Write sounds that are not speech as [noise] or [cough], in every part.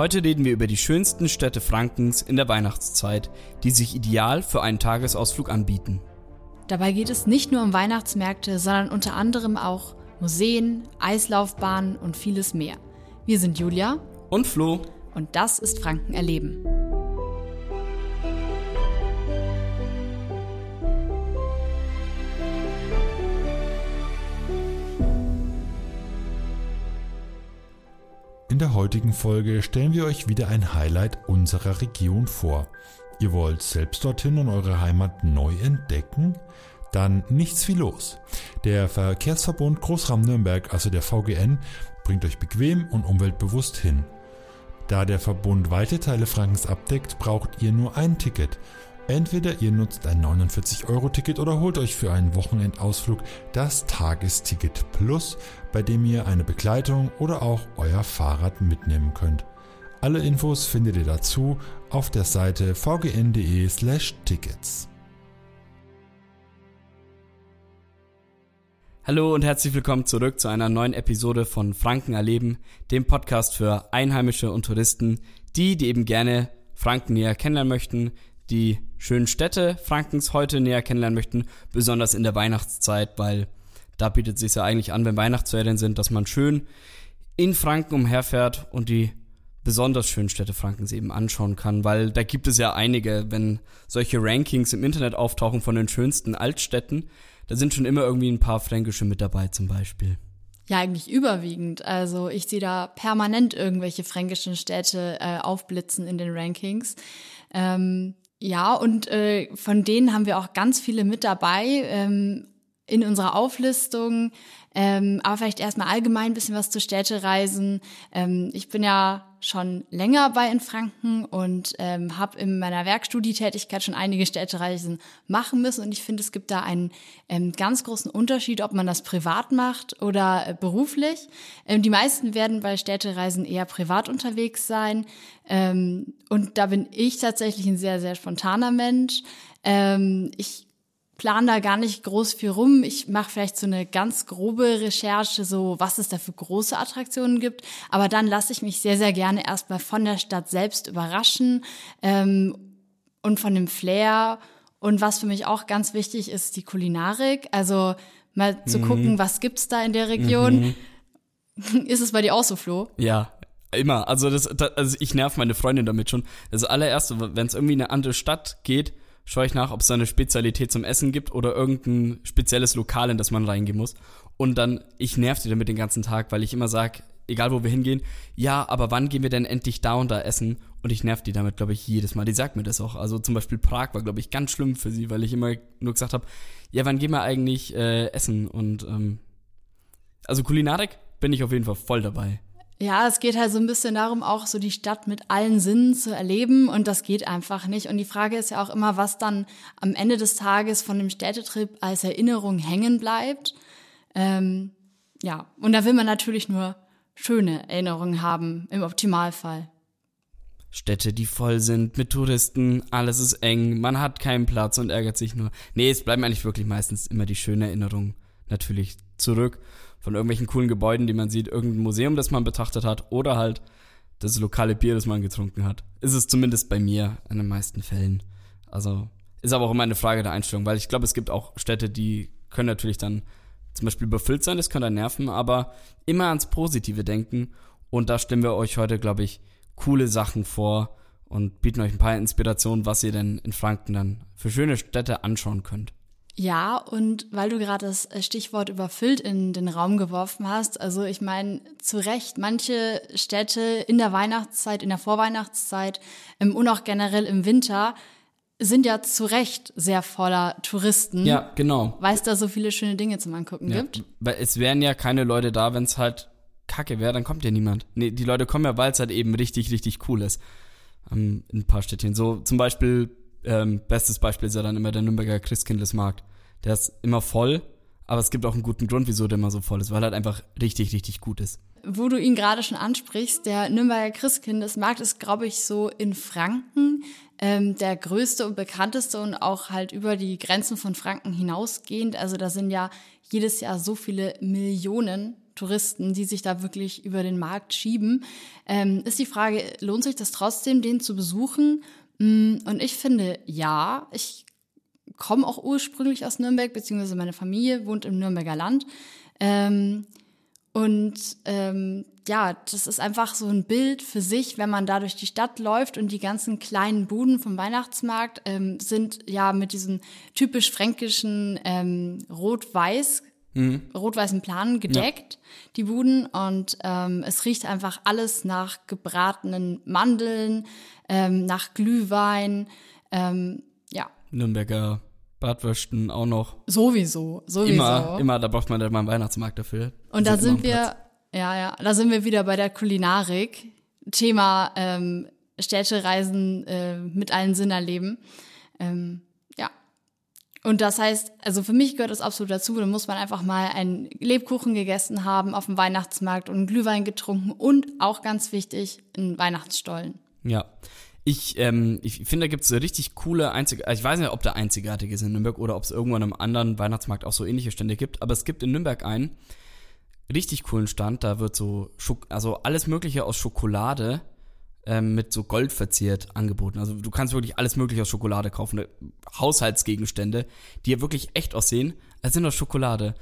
Heute reden wir über die schönsten Städte Frankens in der Weihnachtszeit, die sich ideal für einen Tagesausflug anbieten. Dabei geht es nicht nur um Weihnachtsmärkte, sondern unter anderem auch Museen, Eislaufbahnen und vieles mehr. Wir sind Julia und Flo und das ist Franken erleben. Der heutigen Folge stellen wir euch wieder ein Highlight unserer Region vor. Ihr wollt selbst dorthin und eure Heimat neu entdecken? Dann nichts wie los. Der Verkehrsverbund Großraum-Nürnberg, also der VGN, bringt euch bequem und umweltbewusst hin. Da der Verbund weite Teile Frankens abdeckt, braucht ihr nur ein Ticket. Entweder ihr nutzt ein 49-Euro-Ticket oder holt euch für einen Wochenendausflug das Tagesticket Plus, bei dem ihr eine Begleitung oder auch euer Fahrrad mitnehmen könnt. Alle Infos findet ihr dazu auf der Seite vgn.de/tickets. Hallo und herzlich willkommen zurück zu einer neuen Episode von Franken erleben, dem Podcast für Einheimische und Touristen, die, die eben gerne Franken näher kennenlernen möchten, die schönen Städte Frankens heute näher kennenlernen möchten, besonders in der Weihnachtszeit, weil da bietet es sich ja eigentlich an, wenn Weihnachtsferien sind, dass man schön in Franken umherfährt und die besonders schönen Städte Frankens eben anschauen kann, weil da gibt es ja einige, wenn solche Rankings im Internet auftauchen von den schönsten Altstädten, da sind schon immer irgendwie ein paar fränkische mit dabei zum Beispiel. Ja, eigentlich überwiegend. Also ich sehe da permanent irgendwelche fränkischen Städte äh, aufblitzen in den Rankings. Ähm, ja, und äh, von denen haben wir auch ganz viele mit dabei ähm, in unserer Auflistung. Ähm, aber vielleicht erstmal allgemein ein bisschen was zu Städtereisen. Ähm, ich bin ja schon länger bei in Franken und ähm, habe in meiner Werkstudietätigkeit schon einige Städtereisen machen müssen. Und ich finde, es gibt da einen ähm, ganz großen Unterschied, ob man das privat macht oder äh, beruflich. Ähm, die meisten werden bei Städtereisen eher privat unterwegs sein. Ähm, und da bin ich tatsächlich ein sehr, sehr spontaner Mensch. Ähm, ich plan da gar nicht groß viel rum. Ich mache vielleicht so eine ganz grobe Recherche, so was es da für große Attraktionen gibt. Aber dann lasse ich mich sehr, sehr gerne erstmal von der Stadt selbst überraschen ähm, und von dem Flair. Und was für mich auch ganz wichtig ist, die Kulinarik. Also mal zu mhm. gucken, was gibt's da in der Region. Mhm. [laughs] Ist es bei dir auch so, Flo? Ja, immer. Also, das, das, also ich nerv meine Freundin damit schon. Das allererste, wenn es irgendwie in eine andere Stadt geht, schaue ich nach, ob es eine Spezialität zum Essen gibt oder irgendein spezielles Lokal, in das man reingehen muss. Und dann, ich nerv die damit den ganzen Tag, weil ich immer sage, egal wo wir hingehen, ja, aber wann gehen wir denn endlich da und da essen? Und ich nerv die damit, glaube ich, jedes Mal. Die sagt mir das auch. Also zum Beispiel Prag war, glaube ich, ganz schlimm für sie, weil ich immer nur gesagt habe, ja, wann gehen wir eigentlich äh, essen? Und ähm, also Kulinarik bin ich auf jeden Fall voll dabei. Ja, es geht halt so ein bisschen darum, auch so die Stadt mit allen Sinnen zu erleben und das geht einfach nicht. Und die Frage ist ja auch immer, was dann am Ende des Tages von dem Städtetrip als Erinnerung hängen bleibt. Ähm, ja, und da will man natürlich nur schöne Erinnerungen haben, im Optimalfall. Städte, die voll sind mit Touristen, alles ist eng, man hat keinen Platz und ärgert sich nur. Nee, es bleiben eigentlich wirklich meistens immer die schönen Erinnerungen natürlich zurück von irgendwelchen coolen Gebäuden, die man sieht, irgendein Museum, das man betrachtet hat oder halt das lokale Bier, das man getrunken hat. Ist es zumindest bei mir in den meisten Fällen. Also ist aber auch immer eine Frage der Einstellung, weil ich glaube, es gibt auch Städte, die können natürlich dann zum Beispiel überfüllt sein, das kann dann nerven, aber immer ans Positive denken. Und da stellen wir euch heute, glaube ich, coole Sachen vor und bieten euch ein paar Inspirationen, was ihr denn in Franken dann für schöne Städte anschauen könnt. Ja, und weil du gerade das äh, Stichwort überfüllt in den Raum geworfen hast, also ich meine, zu Recht, manche Städte in der Weihnachtszeit, in der Vorweihnachtszeit ähm, und auch generell im Winter sind ja zu Recht sehr voller Touristen. Ja, genau. Weil es da so viele schöne Dinge zum Angucken ja, gibt. Weil es wären ja keine Leute da, wenn es halt kacke wäre, dann kommt ja niemand. Nee, die Leute kommen ja, weil es halt eben richtig, richtig cool ist. Ähm, in ein paar Städtchen. So zum Beispiel ähm, bestes Beispiel ist ja dann immer der Nürnberger Christkindlesmarkt. Der ist immer voll, aber es gibt auch einen guten Grund, wieso der immer so voll ist, weil er halt einfach richtig, richtig gut ist. Wo du ihn gerade schon ansprichst, der Nürnberger Christkindlesmarkt ist, glaube ich, so in Franken ähm, der größte und bekannteste und auch halt über die Grenzen von Franken hinausgehend. Also da sind ja jedes Jahr so viele Millionen Touristen, die sich da wirklich über den Markt schieben. Ähm, ist die Frage, lohnt sich das trotzdem, den zu besuchen? Mm, und ich finde, ja, ich komme auch ursprünglich aus Nürnberg, beziehungsweise meine Familie wohnt im Nürnberger Land. Ähm, und ähm, ja, das ist einfach so ein Bild für sich, wenn man da durch die Stadt läuft und die ganzen kleinen Buden vom Weihnachtsmarkt ähm, sind ja mit diesen typisch fränkischen ähm, Rot-Weiß mhm. rot-weißen Planen gedeckt, ja. die Buden. Und ähm, es riecht einfach alles nach gebratenen Mandeln, ähm, nach Glühwein. Ähm, ja. Nürnberger Bratwürsten auch noch. Sowieso, sowieso. Immer, immer, da braucht man dann mal einen Weihnachtsmarkt dafür. Und da sind wir, ja, ja, da sind wir wieder bei der Kulinarik. Thema ähm, Städtereisen äh, mit allen Sinn erleben. Ähm. Und das heißt, also für mich gehört das absolut dazu. Da muss man einfach mal einen Lebkuchen gegessen haben auf dem Weihnachtsmarkt und einen Glühwein getrunken und auch ganz wichtig, einen Weihnachtsstollen. Ja. Ich, ähm, ich finde, da gibt es richtig coole, einzige, also ich weiß nicht, ob der einzigartige ist in Nürnberg oder ob es irgendwo an einem anderen Weihnachtsmarkt auch so ähnliche Stände gibt, aber es gibt in Nürnberg einen richtig coolen Stand, da wird so, Schok also alles mögliche aus Schokolade ähm, mit so Gold verziert angeboten. Also du kannst wirklich alles mögliche aus Schokolade kaufen, ne? Haushaltsgegenstände, die ja wirklich echt aussehen, als sind aus Schokolade.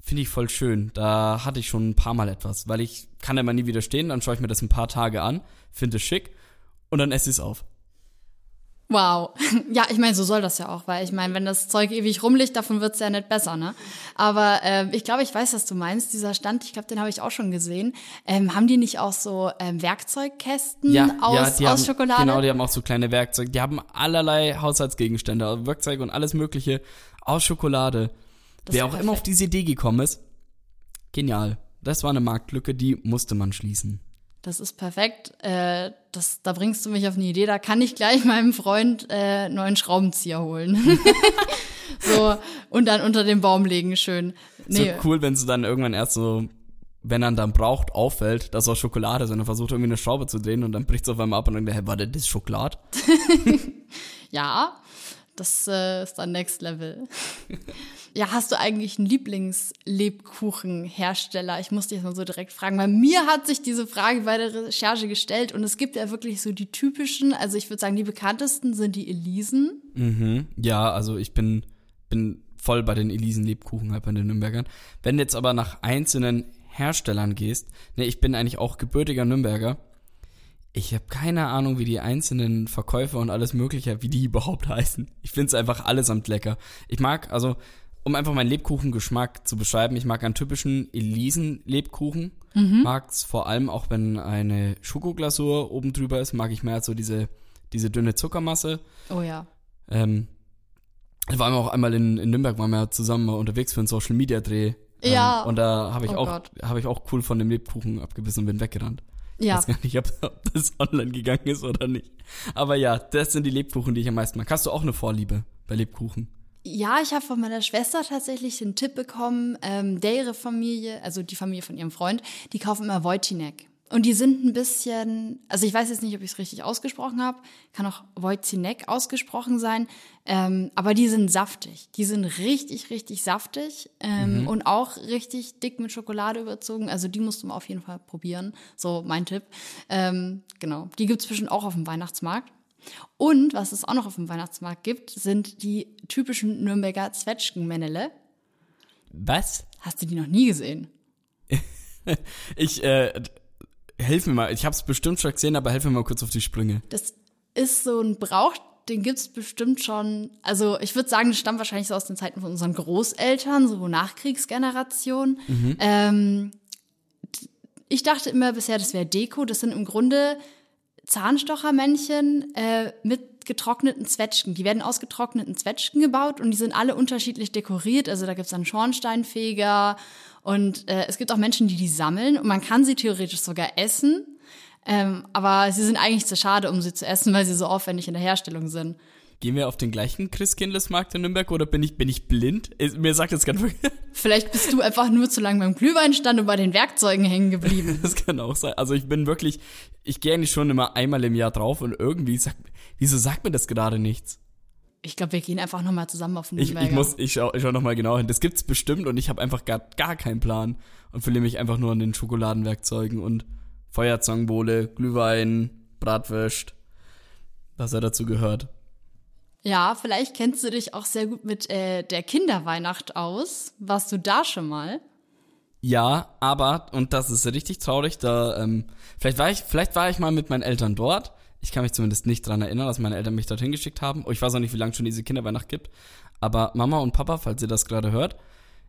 Finde ich voll schön. Da hatte ich schon ein paar Mal etwas, weil ich kann immer nie widerstehen, dann schaue ich mir das ein paar Tage an, finde es schick und dann esse ich es auf. Wow. [laughs] Ja, ich meine, so soll das ja auch, weil ich meine, wenn das Zeug ewig rumliegt, davon wird's ja nicht besser, ne? Aber äh, ich glaube, ich weiß, was du meinst. Dieser Stand, ich glaube, den habe ich auch schon gesehen. Ähm, haben die nicht auch so ähm, Werkzeugkästen ja, aus, ja, aus haben, Schokolade? Genau, die haben auch so kleine Werkzeuge. Die haben allerlei Haushaltsgegenstände, also Werkzeuge und alles Mögliche aus Schokolade. Das Wer auch perfekt. immer auf diese Idee gekommen ist, genial. Das war eine Marktlücke, die musste man schließen. Das ist perfekt. Äh, das, da bringst du mich auf eine Idee. Da kann ich gleich meinem Freund äh, neuen Schraubenzieher holen. [laughs] so und dann unter den Baum legen, schön. Nee. So cool, wenn es dann irgendwann erst so, wenn er dann braucht, auffällt, dass auch Schokolade ist und er versucht irgendwie eine Schraube zu drehen und dann bricht es auf einmal ab und dann denkt, hey, war das Schokolade? [laughs] ja, das äh, ist dann Next Level. [laughs] Ja, hast du eigentlich einen Lieblingslebkuchenhersteller? Ich muss dich mal so direkt fragen, weil mir hat sich diese Frage bei der Recherche gestellt und es gibt ja wirklich so die typischen, also ich würde sagen, die bekanntesten sind die Elisen. Mhm. Ja, also ich bin, bin voll bei den Elisen-Lebkuchen halt bei den Nürnbergern. Wenn du jetzt aber nach einzelnen Herstellern gehst, ne, ich bin eigentlich auch gebürtiger Nürnberger. Ich habe keine Ahnung, wie die einzelnen Verkäufer und alles Mögliche, wie die [laughs] überhaupt heißen. Ich finde es einfach allesamt lecker. Ich mag, also um einfach meinen Lebkuchengeschmack zu beschreiben, ich mag einen typischen Elisen-Lebkuchen. Mhm. Mag es vor allem auch, wenn eine Schokoglasur oben drüber ist, mag ich mehr so diese, diese dünne Zuckermasse. Oh ja. Ähm, wir waren auch einmal in, in Nürnberg, waren wir zusammen unterwegs für einen Social Media Dreh. Ähm, ja. Und da habe ich oh auch, habe ich auch cool von dem Lebkuchen abgebissen und bin weggerannt. Ja. Ich weiß gar nicht, ob, das online gegangen ist oder nicht. Aber ja, das sind die Lebkuchen, die ich am meisten mag. Hast du auch eine Vorliebe bei Lebkuchen? Ja, ich habe von meiner Schwester tatsächlich den Tipp bekommen, ähm, deren Familie, also die Familie von ihrem Freund, die kaufen immer Wojcinek. Und die sind ein bisschen, also ich weiß jetzt nicht, ob ich es richtig ausgesprochen habe, kann auch Wojcinek ausgesprochen sein, ähm, aber die sind saftig. Die sind richtig, richtig saftig ähm, mhm. und auch richtig dick mit Schokolade überzogen. Also die musst du mal auf jeden Fall probieren. So mein Tipp. Ähm, genau. Die gibt's bestimmt auch auf dem Weihnachtsmarkt. Und was es auch noch auf dem Weihnachtsmarkt gibt, sind die typischen Nürnberger Zwetschgenmännele. Was? Hast du die noch nie gesehen? [laughs] ich, äh, helf mir mal. Ich habe es bestimmt schon gesehen, aber helf mir mal kurz auf die Sprünge. Das ist so ein Brauch, den gibt's bestimmt schon. Also ich würde sagen, das stammt wahrscheinlich so aus den Zeiten von unseren Großeltern, so Nachkriegsgeneration. Mhm. Ähm, ich dachte immer bisher, das wäre Deko. Das sind im Grunde Zahnstochermännchen äh, mit getrockneten Zwetschgen. Die werden aus getrockneten Zwetschgen gebaut und die sind alle unterschiedlich dekoriert. Also da gibt's dann Schornsteinfeger und äh, es gibt auch Menschen, die die sammeln und man kann sie theoretisch sogar essen. Ähm, aber sie sind eigentlich zu schade, um sie zu essen, weil sie so aufwendig in der Herstellung sind. Gehen wir auf den gleichen Christkindlesmarkt in Nürnberg oder bin ich, bin ich blind? Mir sagt das ganz [laughs] Vielleicht bist du einfach nur zu lange beim Glühweinstand und bei den Werkzeugen hängen geblieben. [laughs] Das kann auch sein. Also ich bin wirklich, ich gehe eigentlich schon immer einmal im Jahr drauf und irgendwie sagt, wieso sagt mir das gerade nichts? Ich glaube, wir gehen einfach nochmal zusammen auf den Ich, Nürnberger. ich muss, ich schau, ich schau nochmal genau hin. Das gibt's bestimmt und ich habe einfach gar, gar keinen Plan und verliere mich einfach nur an den Schokoladenwerkzeugen und Feuerzangenbowle, Glühwein, Bratwürst, was er dazu gehört. Ja, vielleicht kennst du dich auch sehr gut mit äh, der Kinderweihnacht aus. Warst du da schon mal? Ja, aber, und das ist richtig traurig, da, ähm, vielleicht war ich, vielleicht war ich mal mit meinen Eltern dort. Ich kann mich zumindest nicht dran erinnern, dass meine Eltern mich dorthin geschickt haben. Ich weiß auch nicht, wie lange schon diese Kinderweihnacht gibt. Aber Mama und Papa, falls ihr das gerade hört,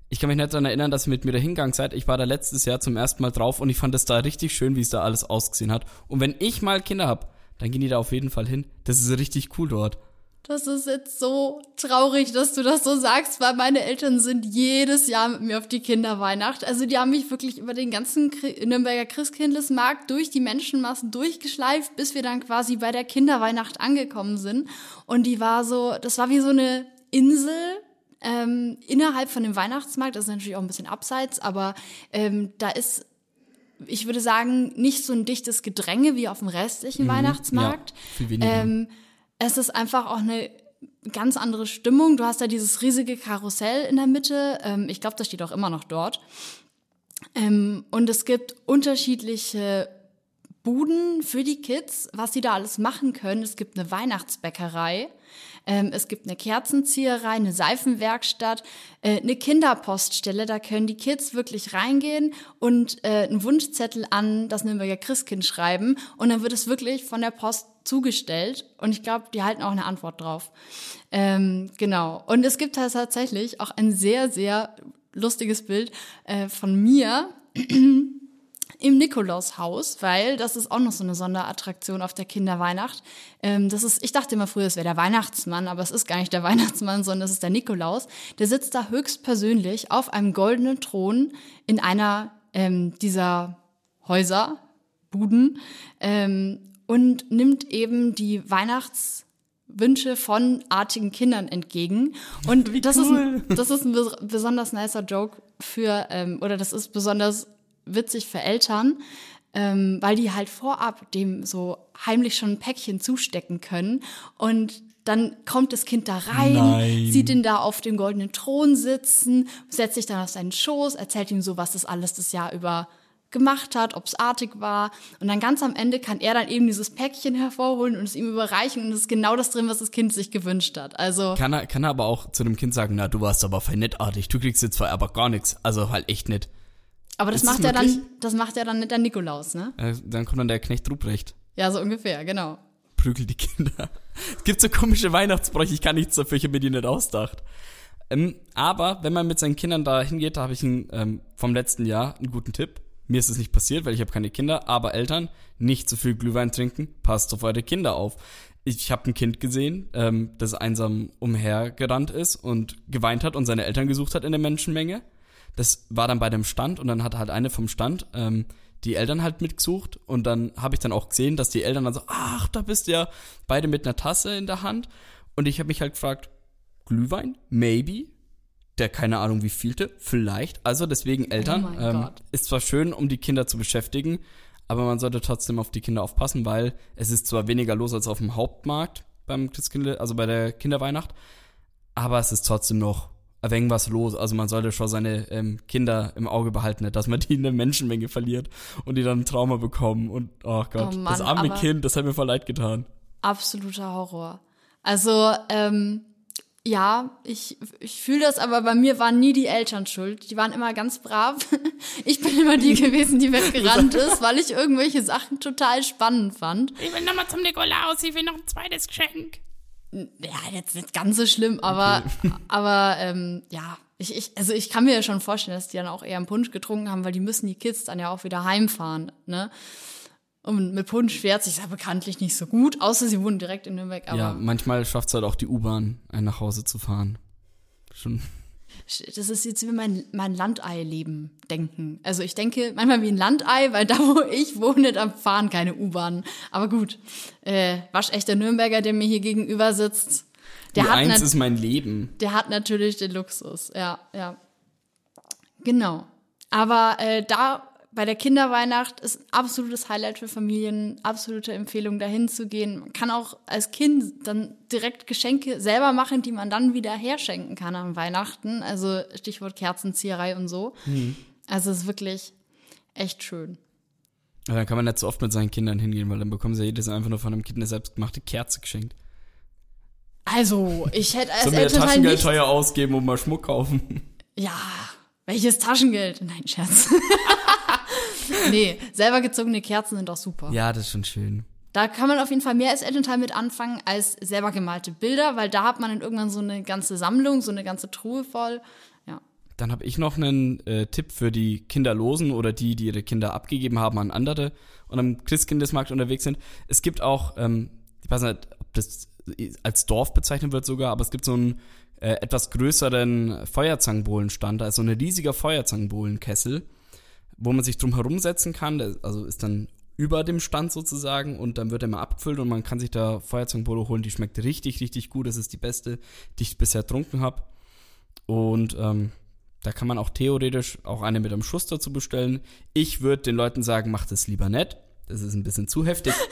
ich kann mich nicht dran erinnern, dass ihr mit mir da hingegangen seid. Ich war da letztes Jahr zum ersten Mal drauf und ich fand es da richtig schön, wie es da alles ausgesehen hat. Und wenn ich mal Kinder hab, dann gehen die da auf jeden Fall hin. Das ist richtig cool dort. Das ist jetzt so traurig, dass du das so sagst, weil meine Eltern sind jedes Jahr mit mir auf die Kinderweihnacht. Also die haben mich wirklich über den ganzen Nürnberger Christkindlesmarkt durch die Menschenmassen durchgeschleift, bis wir dann quasi bei der Kinderweihnacht angekommen sind. Und die war so, das war wie so eine Insel, ähm, innerhalb von dem Weihnachtsmarkt, das ist natürlich auch ein bisschen abseits, aber ähm, da ist, ich würde sagen, nicht so ein dichtes Gedränge wie auf dem restlichen Weihnachtsmarkt. Ja, viel weniger. Ähm, es ist einfach auch eine ganz andere Stimmung. Du hast da dieses riesige Karussell in der Mitte. Ähm, ich glaube, das steht auch immer noch dort. Ähm, und es gibt unterschiedliche Buden für die Kids, was sie da alles machen können. Es gibt eine Weihnachtsbäckerei. Ähm, es gibt eine Kerzenzieherei, eine Seifenwerkstatt, äh, eine Kinderpoststelle. Da können die Kids wirklich reingehen und äh, einen Wunschzettel an das Nürnberger Christkind schreiben. Und dann wird es wirklich von der Post zugestellt. Und ich glaube, die halten auch eine Antwort drauf. Ähm, genau. Und es gibt halt tatsächlich auch ein sehr, sehr lustiges Bild äh, von mir [clears throat] im Nikolaushaus, weil das ist auch noch so eine Sonderattraktion auf der Kinderweihnacht. Ähm, das ist, ich dachte immer früher, es wäre der Weihnachtsmann, aber es ist gar nicht der [laughs] Weihnachtsmann, sondern es ist der Nikolaus. Der sitzt da höchstpersönlich auf einem goldenen Thron in einer ähm, dieser Häuser, Buden, ähm, und nimmt eben die Weihnachtswünsche von artigen Kindern entgegen. Und [laughs] das, ist ein, das ist ein bes- besonders nicer Joke für, ähm, oder das ist besonders witzig für Eltern, ähm, weil die halt vorab dem so heimlich schon ein Päckchen zustecken können und dann kommt das Kind da rein, Nein. sieht ihn da auf dem goldenen Thron sitzen, setzt sich dann auf seinen Schoß, erzählt ihm so, was das alles das Jahr über gemacht hat, ob es artig war. Und dann ganz am Ende kann er dann eben dieses Päckchen hervorholen und es ihm überreichen und es ist genau das drin, was das Kind sich gewünscht hat. Also Kann er, kann er aber auch zu dem Kind sagen, na, du warst aber voll nettartig, du kriegst jetzt zwar aber gar nichts. Also halt echt nicht. Aber das Ist das macht er möglich? dann, das macht er dann nicht der Nikolaus, ne? Äh, dann kommt dann der Knecht Ruprecht. Ja, so ungefähr, genau. prügelt die Kinder. [laughs] Es gibt so komische Weihnachtsbräuche, ich kann nichts dafür, ich habe mir die nicht ausgedacht. Ähm, aber wenn man mit seinen Kindern da hingeht, da habe ich einen, ähm, vom letzten Jahr einen guten Tipp. Mir ist es nicht passiert, weil ich habe keine Kinder, aber Eltern, nicht zu viel Glühwein trinken, passt auf eure Kinder auf. Ich habe ein Kind gesehen, ähm, das einsam umhergerannt ist und geweint hat und seine Eltern gesucht hat in der Menschenmenge. Das war dann bei dem Stand und dann hat halt eine vom Stand ähm, die Eltern halt mitgesucht und dann habe ich dann auch gesehen, dass die Eltern dann so, ach, da bist du ja beide mit einer Tasse in der Hand und ich habe mich halt gefragt, Glühwein? Maybe? Der keine Ahnung wie vielte? Vielleicht. Also deswegen Eltern. mein ähm, ist zwar schön, um die Kinder zu beschäftigen, aber man sollte trotzdem auf die Kinder aufpassen, weil es ist zwar weniger los als auf dem Hauptmarkt beim Christkind, also bei der Kinderweihnacht, aber es ist trotzdem noch ein was los. Also man sollte schon seine ähm, Kinder im Auge behalten, dass man [laughs] die in der Menschenmenge verliert und die dann ein Trauma bekommen. Und oh Gott, Oh Mann, das arme Kind, das hat mir voll leid getan. Absoluter Horror. Also, ähm, ja, ich, ich fühle das, aber bei mir waren nie die Eltern schuld. Die waren immer ganz brav. [laughs] Ich bin immer die [laughs] gewesen, die weggerannt [laughs] ist, weil ich irgendwelche Sachen total spannend fand. Ich will nochmal zum Nikolaus, ich will noch ein zweites Geschenk. Ja, jetzt nicht ganz so schlimm, aber, aber ähm, ja, ich, ich, also ich kann mir ja schon vorstellen, dass die dann auch eher einen Punsch getrunken haben, weil die müssen die Kids dann ja auch wieder heimfahren, ne? Und mit Punsch fährt sich ja bekanntlich nicht so gut, außer sie wohnen direkt in Nürnberg. Aber ja, manchmal schafft es halt auch die U-Bahn, einen nach Hause zu fahren. Schon. das ist jetzt wie mein, mein Landei-Leben denken. Also ich denke manchmal wie ein Landei, weil da, wo ich wohne, da fahren keine U-Bahnen. Aber gut, äh, waschechter Nürnberger, der mir hier gegenüber sitzt, der hat, U1 nat ist mein Leben. der hat natürlich den Luxus. Ja, ja. Genau. Aber äh, da bei der Kinderweihnacht ist ein absolutes Highlight für Familien, absolute Empfehlung, dahin zu gehen. Man kann auch als Kind dann direkt Geschenke selber machen, die man dann wieder herschenken kann an Weihnachten. Also Stichwort Kerzenzieherei und so. Mhm. Also es ist wirklich echt schön. Aber dann kann man nicht so oft mit seinen Kindern hingehen, weil dann bekommen sie jedes Mal einfach nur von einem Kind eine selbstgemachte Kerze geschenkt. Also, ich hätte als wir Elternteil Taschengeld teuer ausgeben und mal Schmuck kaufen? Ja, welches Taschengeld? Nein, Scherz. [laughs] [laughs] nee, selber gezogene Kerzen sind doch super. Ja, das ist schon schön. Da kann man auf jeden Fall mehr als Elternteil mit anfangen als selber gemalte Bilder, weil da hat man dann irgendwann so eine ganze Sammlung, so eine ganze Truhe voll. Ja. Dann habe ich noch einen äh, Tipp für die Kinderlosen oder die, die ihre Kinder abgegeben haben an andere und am Christkindesmarkt unterwegs sind. Es gibt auch, ähm, ich weiß nicht, ob das als Dorf bezeichnet wird sogar, aber es gibt so einen äh, etwas größeren Feuerzangenbohlenstand, also ein riesiger Feuerzangenbohlenkessel, wo man sich drum herum setzen kann. Also ist dann über dem Stand sozusagen und dann wird er mal abgefüllt und man kann sich da Feuerzangenbowle holen. Die schmeckt richtig, richtig gut. Das ist die beste, die ich bisher getrunken habe. Und ähm, da kann man auch theoretisch auch eine mit einem Schuss dazu bestellen. Ich würde den Leuten sagen, macht es lieber nett. Das ist ein bisschen zu heftig. [laughs]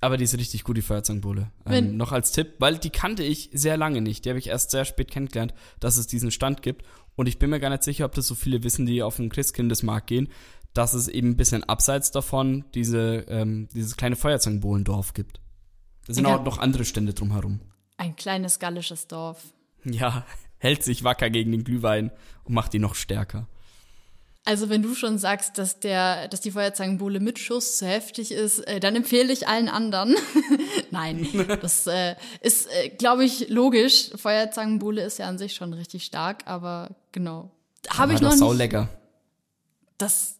Aber die ist richtig gut, die Feuerzangenbowle. Ähm, noch als Tipp, weil die kannte ich sehr lange nicht. Die habe ich erst sehr spät kennengelernt, dass es diesen Stand gibt. Und ich bin mir gar nicht sicher, ob das so viele wissen, die auf den Christkindesmarkt gehen, dass es eben ein bisschen abseits davon diese, ähm, dieses kleine Feuerzangenbowlendorf gibt. Da sind auch noch andere Stände drumherum. Ein kleines gallisches Dorf. Ja, [laughs] hält sich wacker gegen den Glühwein und macht ihn noch stärker. Also wenn du schon sagst, dass der, dass die Feuerzangenbowle mit Schuss zu heftig ist, äh, dann empfehle ich allen anderen. [laughs] Nein, [laughs] das äh, ist, äh, glaube ich, logisch. Feuerzangenbowle ist ja an sich schon richtig stark, aber genau. Habe ich noch doch nicht. saulecker. Das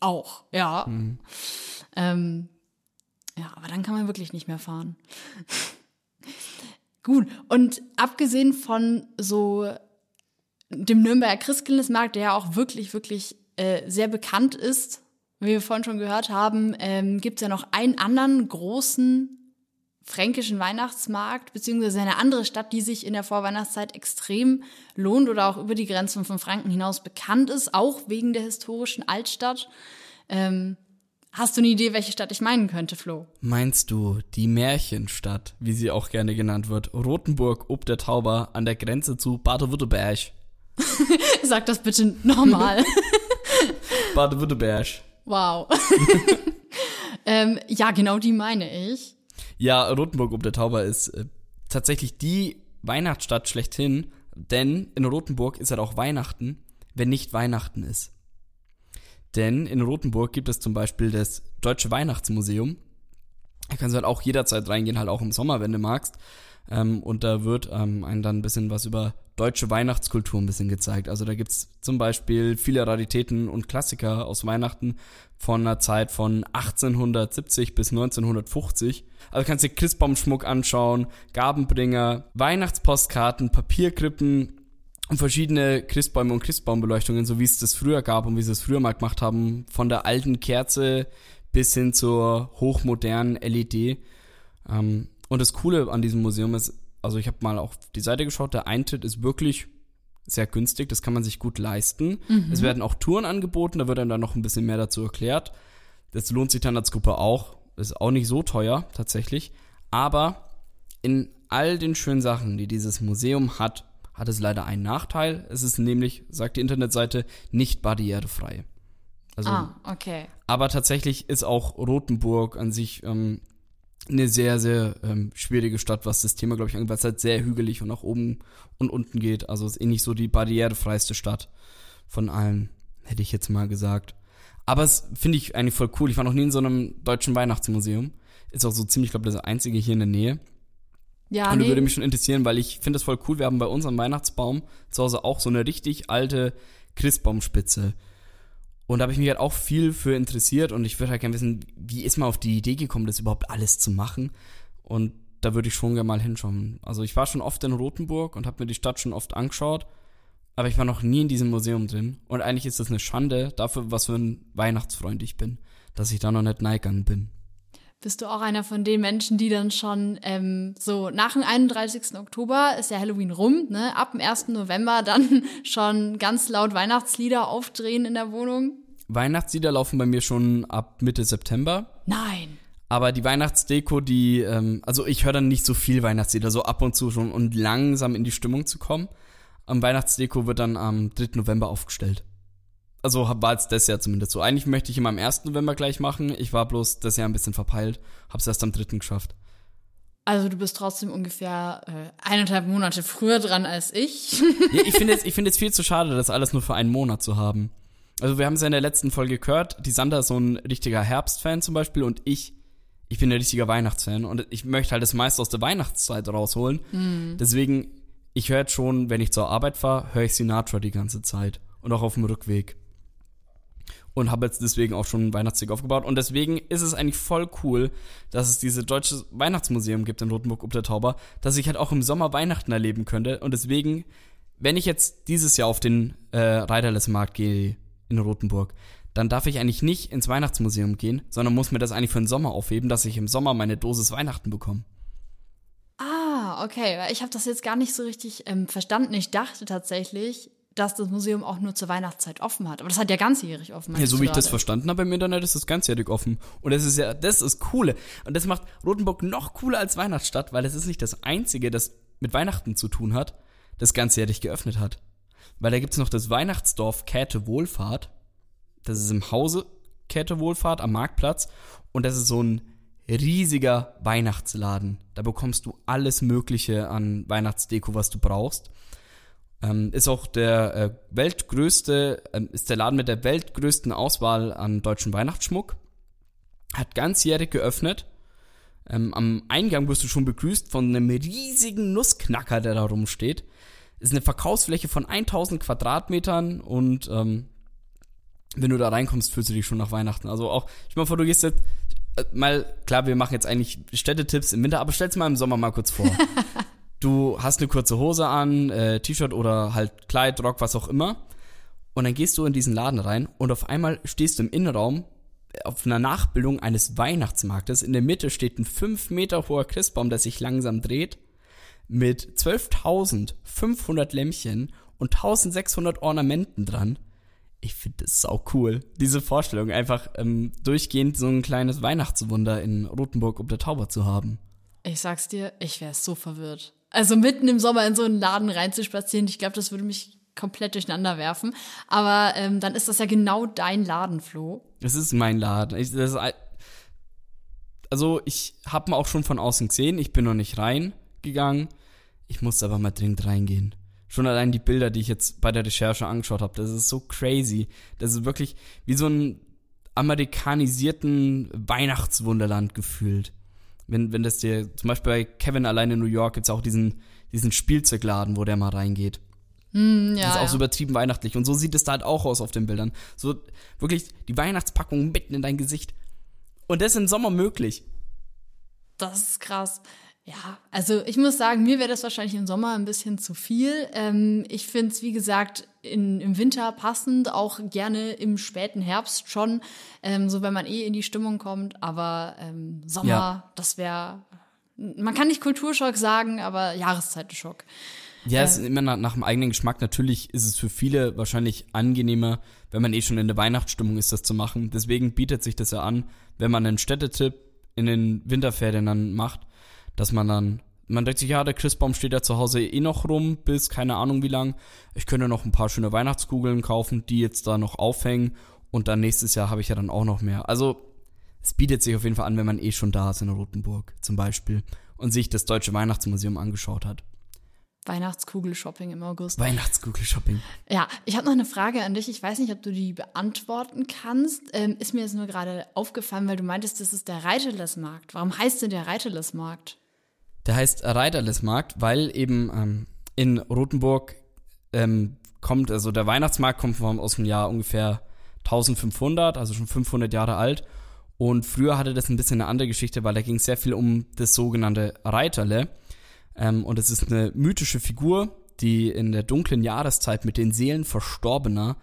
auch, ja. Ähm, ja, aber dann kann man wirklich nicht mehr fahren. [laughs] Gut, und abgesehen von so dem Nürnberger Christkindlesmarkt, der ja auch wirklich, wirklich äh, sehr bekannt ist, wie wir vorhin schon gehört haben, ähm, gibt es ja noch einen anderen großen fränkischen Weihnachtsmarkt, beziehungsweise eine andere Stadt, die sich in der Vorweihnachtszeit extrem lohnt oder auch über die Grenzen von Franken hinaus bekannt ist, auch wegen der historischen Altstadt. Ähm, hast du eine Idee, welche Stadt ich meinen könnte, Flo? Meinst du die Märchenstadt, wie sie auch gerne genannt wird, Rothenburg ob der Tauber an der Grenze zu Baden-Württemberg? [laughs] Sag das bitte nochmal. [laughs] Baden-Württemberg. wow. [laughs] ähm, ja, genau die meine ich. Ja, Rothenburg ob der Tauber ist äh, tatsächlich die Weihnachtsstadt schlechthin, denn in Rothenburg ist halt auch Weihnachten, wenn nicht Weihnachten ist. Denn in Rothenburg gibt es zum Beispiel das Deutsche Weihnachtsmuseum. Da kannst du halt auch jederzeit reingehen, halt auch im Sommer, wenn du magst. Ähm, und da wird ähm, einem dann ein bisschen was über deutsche Weihnachtskultur ein bisschen gezeigt. Also da gibt's zum Beispiel viele Raritäten und Klassiker aus Weihnachten von einer Zeit von 1870 bis 1950. Also kannst dir Christbaumschmuck anschauen, Gabenbringer, Weihnachtspostkarten, Papierkrippen und verschiedene Christbäume und Christbaumbeleuchtungen, so wie es das früher gab und wie sie es früher mal gemacht haben, von der alten Kerze bis hin zur hochmodernen LED. Ähm, und das Coole an diesem Museum ist, also ich habe mal auf die Seite geschaut, der Eintritt ist wirklich sehr günstig, das kann man sich gut leisten. Es werden auch Touren angeboten, da wird dann, dann noch ein bisschen mehr dazu erklärt. Das lohnt sich dann als Gruppe auch. Ist auch nicht so teuer tatsächlich. Aber in all den schönen Sachen, die dieses Museum hat, hat es leider einen Nachteil. Es ist nämlich, sagt die Internetseite, nicht barrierefrei. Also, Ah, okay. aber tatsächlich ist auch Rothenburg an sich ähm, eine sehr, sehr ähm, schwierige Stadt, was das Thema, glaube ich, angeht, weil es halt sehr hügelig und nach oben und unten geht. Also ist eh nicht so die barrierefreiste Stadt von allen, hätte ich jetzt mal gesagt. Aber es finde ich eigentlich voll cool. Ich war noch nie in so einem deutschen Weihnachtsmuseum. Ist auch so ziemlich, glaube das einzige hier in der Nähe. Ja, Und nee, würde mich schon interessieren, weil ich finde das voll cool. Wir haben bei unserem Weihnachtsbaum zu Hause auch so eine richtig alte Christbaumspitze. Und da habe ich mich halt auch viel für interessiert und ich würde halt gerne wissen, wie ist man auf die Idee gekommen, das überhaupt alles zu machen? Und da würde ich schon gerne mal hinschauen. Also ich war schon oft in Rothenburg und habe mir die Stadt schon oft angeschaut, aber ich war noch nie in diesem Museum drin. Und eigentlich ist das eine Schande dafür, was für ein Weihnachtsfreund ich bin, dass ich da noch nicht neigegangen bin. Bist du auch einer von den Menschen, die dann schon ähm, so nach dem 31. Oktober ist ja Halloween rum, ne? Ab dem 1. November dann [laughs] schon ganz laut Weihnachtslieder aufdrehen in der Wohnung? Weihnachtslieder laufen bei mir schon ab Mitte September. Nein. Aber die Weihnachtsdeko, die, ähm, also ich höre dann nicht so viel Weihnachtslieder, so ab und zu schon und langsam in die Stimmung zu kommen. Am Weihnachtsdeko wird dann am 3. November aufgestellt. Also war jetzt das Jahr zumindest so. Eigentlich möchte ich immer am 1. November gleich machen. Ich war bloß das Jahr ein bisschen verpeilt. Hab's erst am 3. geschafft. Also du bist trotzdem ungefähr äh, eineinhalb Monate früher dran als ich. [laughs] Ja, ich finde es, es viel zu schade, das alles nur für einen Monat zu haben. Also wir haben es ja in der letzten Folge gehört, die Sander ist so ein richtiger Herbstfan zum Beispiel und ich, ich bin ein richtiger Weihnachtsfan und ich möchte halt das meiste aus der Weihnachtszeit rausholen. Deswegen, ich höre jetzt schon, wenn ich zur Arbeit fahre, höre ich Sinatra die ganze Zeit und auch auf dem Rückweg. Und habe jetzt deswegen auch schon einen Weihnachtsweg aufgebaut. Und deswegen ist es eigentlich voll cool, dass es dieses deutsche Weihnachtsmuseum gibt in Rotenburg ob der Tauber, dass ich halt auch im Sommer Weihnachten erleben könnte. Und deswegen wenn ich jetzt dieses Jahr auf den äh, Reiterlesmarkt gehe in Rothenburg, dann darf ich eigentlich nicht ins Weihnachtsmuseum gehen, sondern muss mir das eigentlich für den Sommer aufheben, dass ich im Sommer meine Dosis Weihnachten bekomme. ah, okay. Ich habe das jetzt gar nicht so richtig ähm, verstanden. Ich dachte tatsächlich, dass das Museum auch nur zur Weihnachtszeit offen hat. Aber das hat ja ganzjährig offen. Ja, so wie ich das verstanden habe im Internet, ist das ganzjährig offen. Und das ist ja, das ist coole. Und das macht Rothenburg noch cooler als Weihnachtsstadt, weil es ist nicht das einzige, das mit Weihnachten zu tun hat, das ganzjährig geöffnet hat. Weil da gibt's noch das Weihnachtsdorf Käthe Wohlfahrt. Das ist im Hause Käthe Wohlfahrt am Marktplatz. Und das ist so ein riesiger Weihnachtsladen. Da bekommst du alles Mögliche an Weihnachtsdeko, was du brauchst. Ähm, ist auch der äh, weltgrößte, ähm, ist der Laden mit der weltgrößten Auswahl an deutschen Weihnachtsschmuck. Hat ganzjährig geöffnet. Ähm, am Eingang wirst du schon begrüßt von einem riesigen Nussknacker, der da rumsteht. Ist eine Verkaufsfläche von 1000 Quadratmetern und ähm, wenn du da reinkommst, fühlst du dich schon nach Weihnachten. Also auch, ich meine, vor, du gehst jetzt äh, mal, klar, wir machen jetzt eigentlich Städtetipps im Winter, aber stell's mal im Sommer mal kurz vor. [laughs] du hast eine kurze Hose an, äh, T-Shirt oder halt Kleid, Rock, was auch immer. Und dann gehst du in diesen Laden rein und auf einmal stehst du im Innenraum auf einer Nachbildung eines Weihnachtsmarktes. In der Mitte steht ein 5 Meter hoher Christbaum, der sich langsam dreht, mit 12.500 Lämpchen und 1.600 Ornamenten dran. Ich finde das sau cool. Diese Vorstellung, einfach ähm, durchgehend so ein kleines Weihnachtswunder in Rothenburg um der Tauber zu haben. Ich sag's dir, ich wäre so verwirrt. Also mitten im Sommer in so einen Laden reinzuspazieren, ich glaube, das würde mich komplett durcheinander werfen. Aber ähm, dann ist das ja genau dein Laden, Flo. Es ist mein Laden. Ich, ist, also ich habe ihn auch schon von außen gesehen. Ich bin noch nicht reingegangen. Ich musste aber mal dringend reingehen. Schon allein die Bilder, die ich jetzt bei der Recherche angeschaut habe, das ist so crazy. Das ist wirklich wie so ein amerikanisierten Weihnachtswunderland gefühlt. Wenn, wenn das dir, zum Beispiel bei Kevin allein in New York gibt's auch diesen, diesen Spielzeugladen, wo der mal reingeht. Hm, ja, Das ist auch so übertrieben weihnachtlich. Und so sieht es da halt auch aus auf den Bildern. So wirklich die Weihnachtspackung mitten in dein Gesicht. Und das im Sommer möglich. Das ist krass. Ja, also ich muss sagen, mir wäre das wahrscheinlich im Sommer ein bisschen zu viel. Ähm, ich finde es, wie gesagt, in, im Winter passend, auch gerne im späten Herbst schon, ähm, so wenn man eh in die Stimmung kommt. Aber ähm, Sommer, Ja. das wäre, man kann nicht Kulturschock sagen, aber Jahreszeitenschock. Ja, es ist immer nach, nach dem eigenen Geschmack. Natürlich ist es für viele wahrscheinlich angenehmer, wenn man eh schon in der Weihnachtsstimmung ist, das zu machen. Deswegen bietet sich das ja an, wenn man einen Städtetipp in den Winterferien dann macht, dass man dann, man denkt sich, ja, der Christbaum steht ja zu Hause eh noch rum, bis keine Ahnung wie lang. Ich könnte noch ein paar schöne Weihnachtskugeln kaufen, die jetzt da noch aufhängen und dann nächstes Jahr habe ich ja dann auch noch mehr. Also, es bietet sich auf jeden Fall an, wenn man eh schon da ist in Rotenburg zum Beispiel und sich das Deutsche Weihnachtsmuseum angeschaut hat. Weihnachtskugel-Shopping im August. Weihnachtskugel-Shopping. Ja, ich habe noch eine Frage an dich. Ich weiß nicht, ob du die beantworten kannst. Ähm, ist mir jetzt nur gerade aufgefallen, weil du meintest, das ist der Reitelesmarkt. Warum heißt denn der Reitelesmarkt? Der heißt Reiterlesmarkt, weil eben ähm, in Rothenburg ähm, kommt, also der Weihnachtsmarkt kommt vom, aus dem Jahr ungefähr 1500, also schon 500 Jahre alt. Und früher hatte das ein bisschen eine andere Geschichte, weil da ging es sehr viel um das sogenannte Reiterle. Ähm, und es ist eine mythische Figur, die in der dunklen Jahreszeit mit den Seelen Verstorbener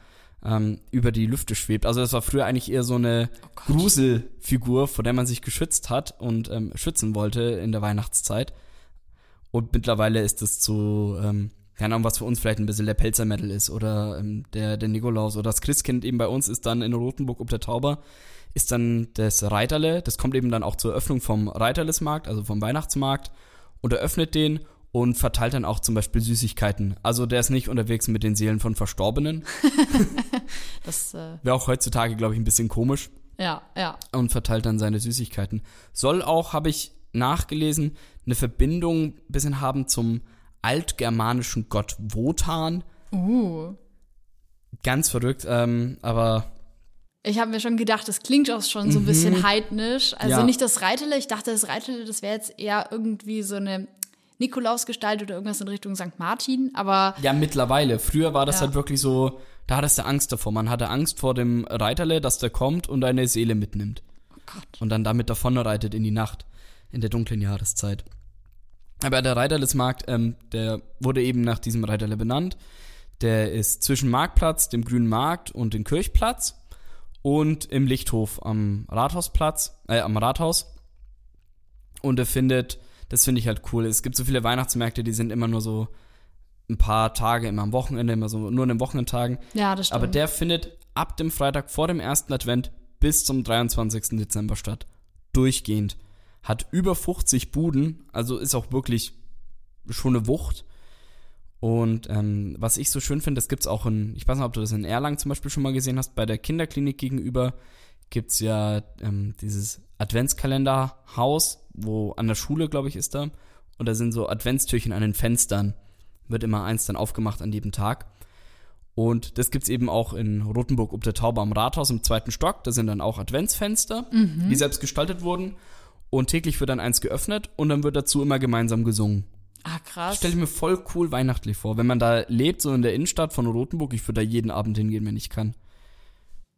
ähm, über die Lüfte schwebt. Also das war früher eigentlich eher so eine Gruselfigur, vor der man sich geschützt hat und ähm, schützen wollte in der Weihnachtszeit. Und mittlerweile ist es zu, ähm, keine Ahnung, was für uns vielleicht ein bisschen der Pelzer Metal ist oder ähm, der, der Nikolaus oder das Christkind eben bei uns ist dann in Rotenburg ob der Tauber, ist dann das Reiterle, das kommt eben dann auch zur Öffnung vom Reiterlesmarkt, also vom Weihnachtsmarkt und eröffnet den und verteilt dann auch zum Beispiel Süßigkeiten. Also der ist nicht unterwegs mit den Seelen von Verstorbenen. [laughs] Das, äh, Wäre auch heutzutage, glaube ich, ein bisschen komisch. ja, ja. und verteilt dann seine Süßigkeiten. Soll auch, habe ich nachgelesen, eine Verbindung ein bisschen haben zum altgermanischen Gott Wotan. Uh. Ganz verrückt, ähm, aber Ich habe mir schon gedacht, das klingt auch schon so ein bisschen heidnisch. Also Ja. nicht das Reitele. Ich dachte, das Reitele, das wäre jetzt eher irgendwie so eine Nikolausgestalt oder irgendwas in Richtung St. Martin. Aber ja, mittlerweile. Früher war das Ja. halt wirklich so, da hattest du Angst davor. Man hatte Angst vor dem Reiterle, dass der kommt und deine Seele mitnimmt. oh Gott. und dann damit davon reitet in die Nacht, in der dunklen Jahreszeit. Aber der Reiterlesmarkt, ähm, der wurde eben nach diesem Reiterle benannt. Der ist zwischen Marktplatz, dem Grünen Markt und dem Kirchplatz und im Lichthof am Rathausplatz, äh, am Rathaus. Und er findet, das finde ich halt cool. Es gibt so viele Weihnachtsmärkte, die sind immer nur so ein paar Tage, immer am Wochenende, immer so nur an den Wochenendtagen. Ja, das stimmt. Aber der findet ab dem Freitag vor dem ersten Advent bis zum 23. Dezember statt. Durchgehend. Hat über 50 Buden, also ist auch wirklich schon eine Wucht. Und ähm, was ich so schön finde, das gibt's auch in, ich weiß nicht, ob du das in Erlangen zum Beispiel schon mal gesehen hast, bei der Kinderklinik gegenüber gibt's ja ähm, dieses Adventskalenderhaus, wo an der Schule, glaube ich, ist da. Und da sind so Adventstürchen an den Fenstern. Wird immer eins dann aufgemacht an jedem Tag. Und das gibt's eben auch in Rothenburg ob der Taube am Rathaus im zweiten Stock. Da sind dann auch Adventsfenster, die selbst gestaltet wurden. Und täglich wird dann eins geöffnet und dann wird dazu immer gemeinsam gesungen. ah, krass. Stelle ich mir voll cool weihnachtlich vor. Wenn man da lebt, so in der Innenstadt von Rothenburg, ich würde da jeden Abend hingehen, wenn ich kann.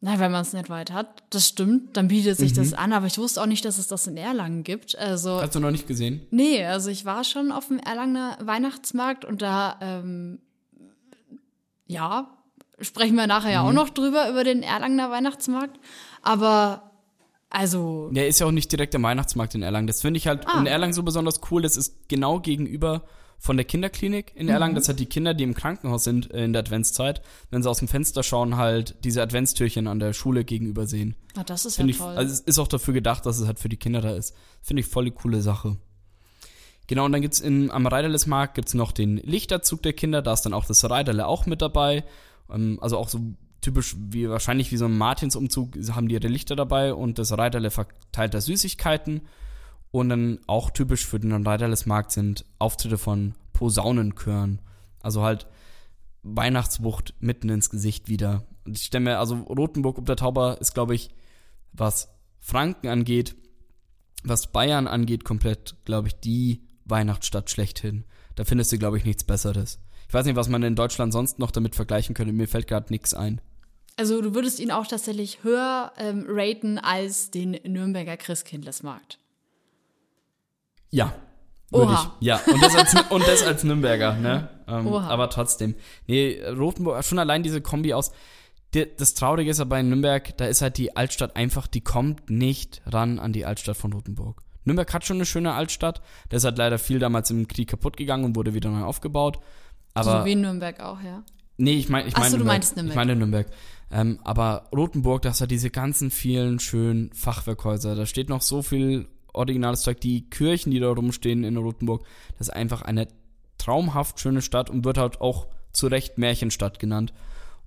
Na, wenn man es nicht weit hat, das stimmt, dann bietet sich Mhm. das an. Aber ich wusste auch nicht, dass es das in Erlangen gibt. Also, Hast du noch nicht gesehen? nee, also ich war schon auf dem Erlanger Weihnachtsmarkt und da, ähm, ja, sprechen wir nachher ja Mhm. auch noch drüber, über den Erlanger Weihnachtsmarkt. Aber, also, Der ist ja auch nicht direkt am Weihnachtsmarkt in Erlangen. Das finde ich halt Ah. in Erlangen so besonders cool. Das ist genau gegenüber von der Kinderklinik in Erlangen. Das hat die Kinder, die im Krankenhaus sind in der Adventszeit, wenn sie aus dem Fenster schauen, halt diese Adventstürchen an der Schule gegenüber sehen. na, das ist ja Finde ich, toll. also es ist auch dafür gedacht, dass es halt für die Kinder da ist. Finde ich voll die coole Sache. Genau, und dann gibt's in, am Reiterlesmarkt gibt's noch den Lichterzug der Kinder, da ist dann auch das Reiterle auch mit dabei. Ähm, also auch so typisch wie wahrscheinlich wie so ein Martinsumzug haben die ihre Lichter dabei und das Reiterle verteilt da Süßigkeiten. Und dann auch typisch für den Reiterlesmarkt sind Auftritte von Posaunenchören. Also halt Weihnachtswucht mitten ins Gesicht wieder. Und ich stelle mir, also Rothenburg ob der Tauber ist, glaube ich, was Franken angeht, was Bayern angeht, komplett, glaube ich, die Weihnachtsstadt schlechthin. Da findest du, glaube ich, nichts Besseres. Ich weiß nicht, was man in Deutschland sonst noch damit vergleichen könnte. Mir fällt gerade nichts ein. Also du würdest ihn auch tatsächlich höher ähm, raten als den Nürnberger Christkindlesmarkt. Ja. Würde Oha. ich. Ja, und das als, [laughs] und das als Nürnberger, ne? Ähm, aber trotzdem. Nee, Rothenburg, schon allein diese Kombi aus. Das Traurige ist aber in Nürnberg, da ist halt die Altstadt einfach, die kommt nicht ran an die Altstadt von Rothenburg. Nürnberg hat schon eine schöne Altstadt. Da ist halt leider viel damals im Krieg kaputt gegangen und wurde wieder neu aufgebaut. Aber so wie Nürnberg auch, ja. Nee, ich meine, ich meine so, du Nürnberg. meinst Nürnberg. Ich meine Nürnberg. Ähm, aber Rothenburg, das hat diese ganzen vielen schönen Fachwerkhäuser. Da steht noch so viel originales Zeug. Die Kirchen, die da rumstehen in Rothenburg, das ist einfach eine traumhaft schöne Stadt und wird halt auch zu Recht Märchenstadt genannt.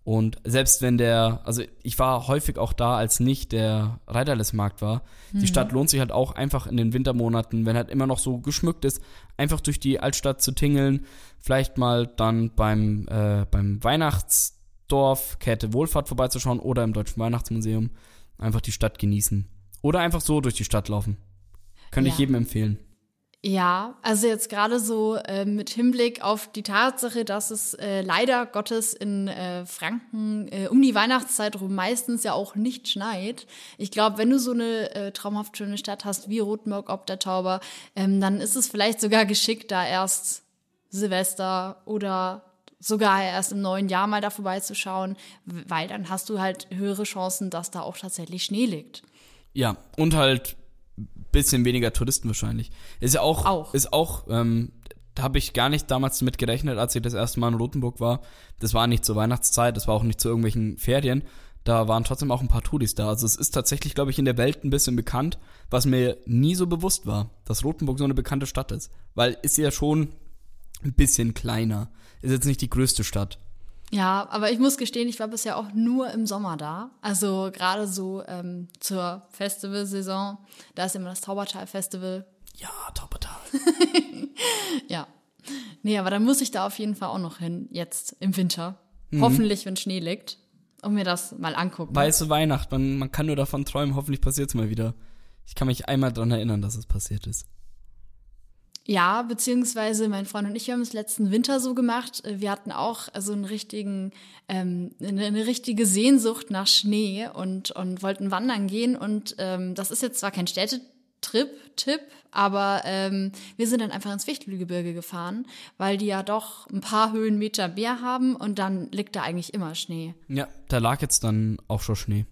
Und selbst wenn der, also ich war häufig auch da, als nicht der Reiterlesmarkt war. Die Stadt lohnt sich halt auch einfach in den Wintermonaten, wenn halt immer noch so geschmückt ist, einfach durch die Altstadt zu tingeln. Vielleicht mal dann beim, äh, beim Weihnachtsdorf Käthe Wohlfahrt vorbeizuschauen oder im Deutschen Weihnachtsmuseum. Einfach die Stadt genießen. Oder einfach so durch die Stadt laufen. Könnte ich Ja. jedem empfehlen. Ja, also jetzt gerade so äh, mit Hinblick auf die Tatsache, dass es äh, leider Gottes in äh, Franken äh, um die Weihnachtszeit rum meistens ja auch nicht schneit. Ich glaube, wenn du so eine äh, traumhaft schöne Stadt hast wie Rothenburg ob der Tauber, ähm, dann ist es vielleicht sogar geschickt, da erst Silvester oder sogar erst im neuen Jahr mal da vorbeizuschauen, weil dann hast du halt höhere Chancen, dass da auch tatsächlich Schnee liegt. Ja, und halt bisschen weniger Touristen wahrscheinlich. Ist ja auch, Auch. ist auch ähm, da habe ich gar nicht damals damit gerechnet, als ich das erste Mal in Rothenburg war. Das war nicht zur Weihnachtszeit, das war auch nicht zu irgendwelchen Ferien. Da waren trotzdem auch ein paar Touris da. Also es ist tatsächlich, glaube ich, in der Welt ein bisschen bekannt, was mir nie so bewusst war, dass Rothenburg so eine bekannte Stadt ist. Weil ist ja schon ein bisschen kleiner. Ist jetzt nicht die größte Stadt. Ja, aber ich muss gestehen, ich war bisher auch nur im Sommer da. Also gerade so ähm, zur Festivalsaison. Da ist immer das Taubertal-Festival. Ja, Taubertal. [laughs] Ja. Nee, aber dann muss ich da auf jeden Fall auch noch hin, jetzt im Winter. Mhm. Hoffentlich, wenn Schnee liegt. Und mir das mal angucken. Weiße Weihnacht, man, man kann nur davon träumen, hoffentlich passiert's mal wieder. Ich kann mich einmal dran erinnern, dass es passiert ist. Ja, beziehungsweise mein Freund und ich haben es letzten Winter so gemacht. Äh, Wir hatten auch so einen richtigen, ähm, eine, eine richtige Sehnsucht nach Schnee und, und wollten wandern gehen. Und ähm, das ist jetzt zwar kein Städtetrip, Tipp, aber ähm, wir sind dann einfach ins Fichtelgebirge gefahren, weil die ja doch ein paar Höhenmeter mehr haben und dann liegt da eigentlich immer Schnee. Ja, da lag jetzt dann auch schon Schnee.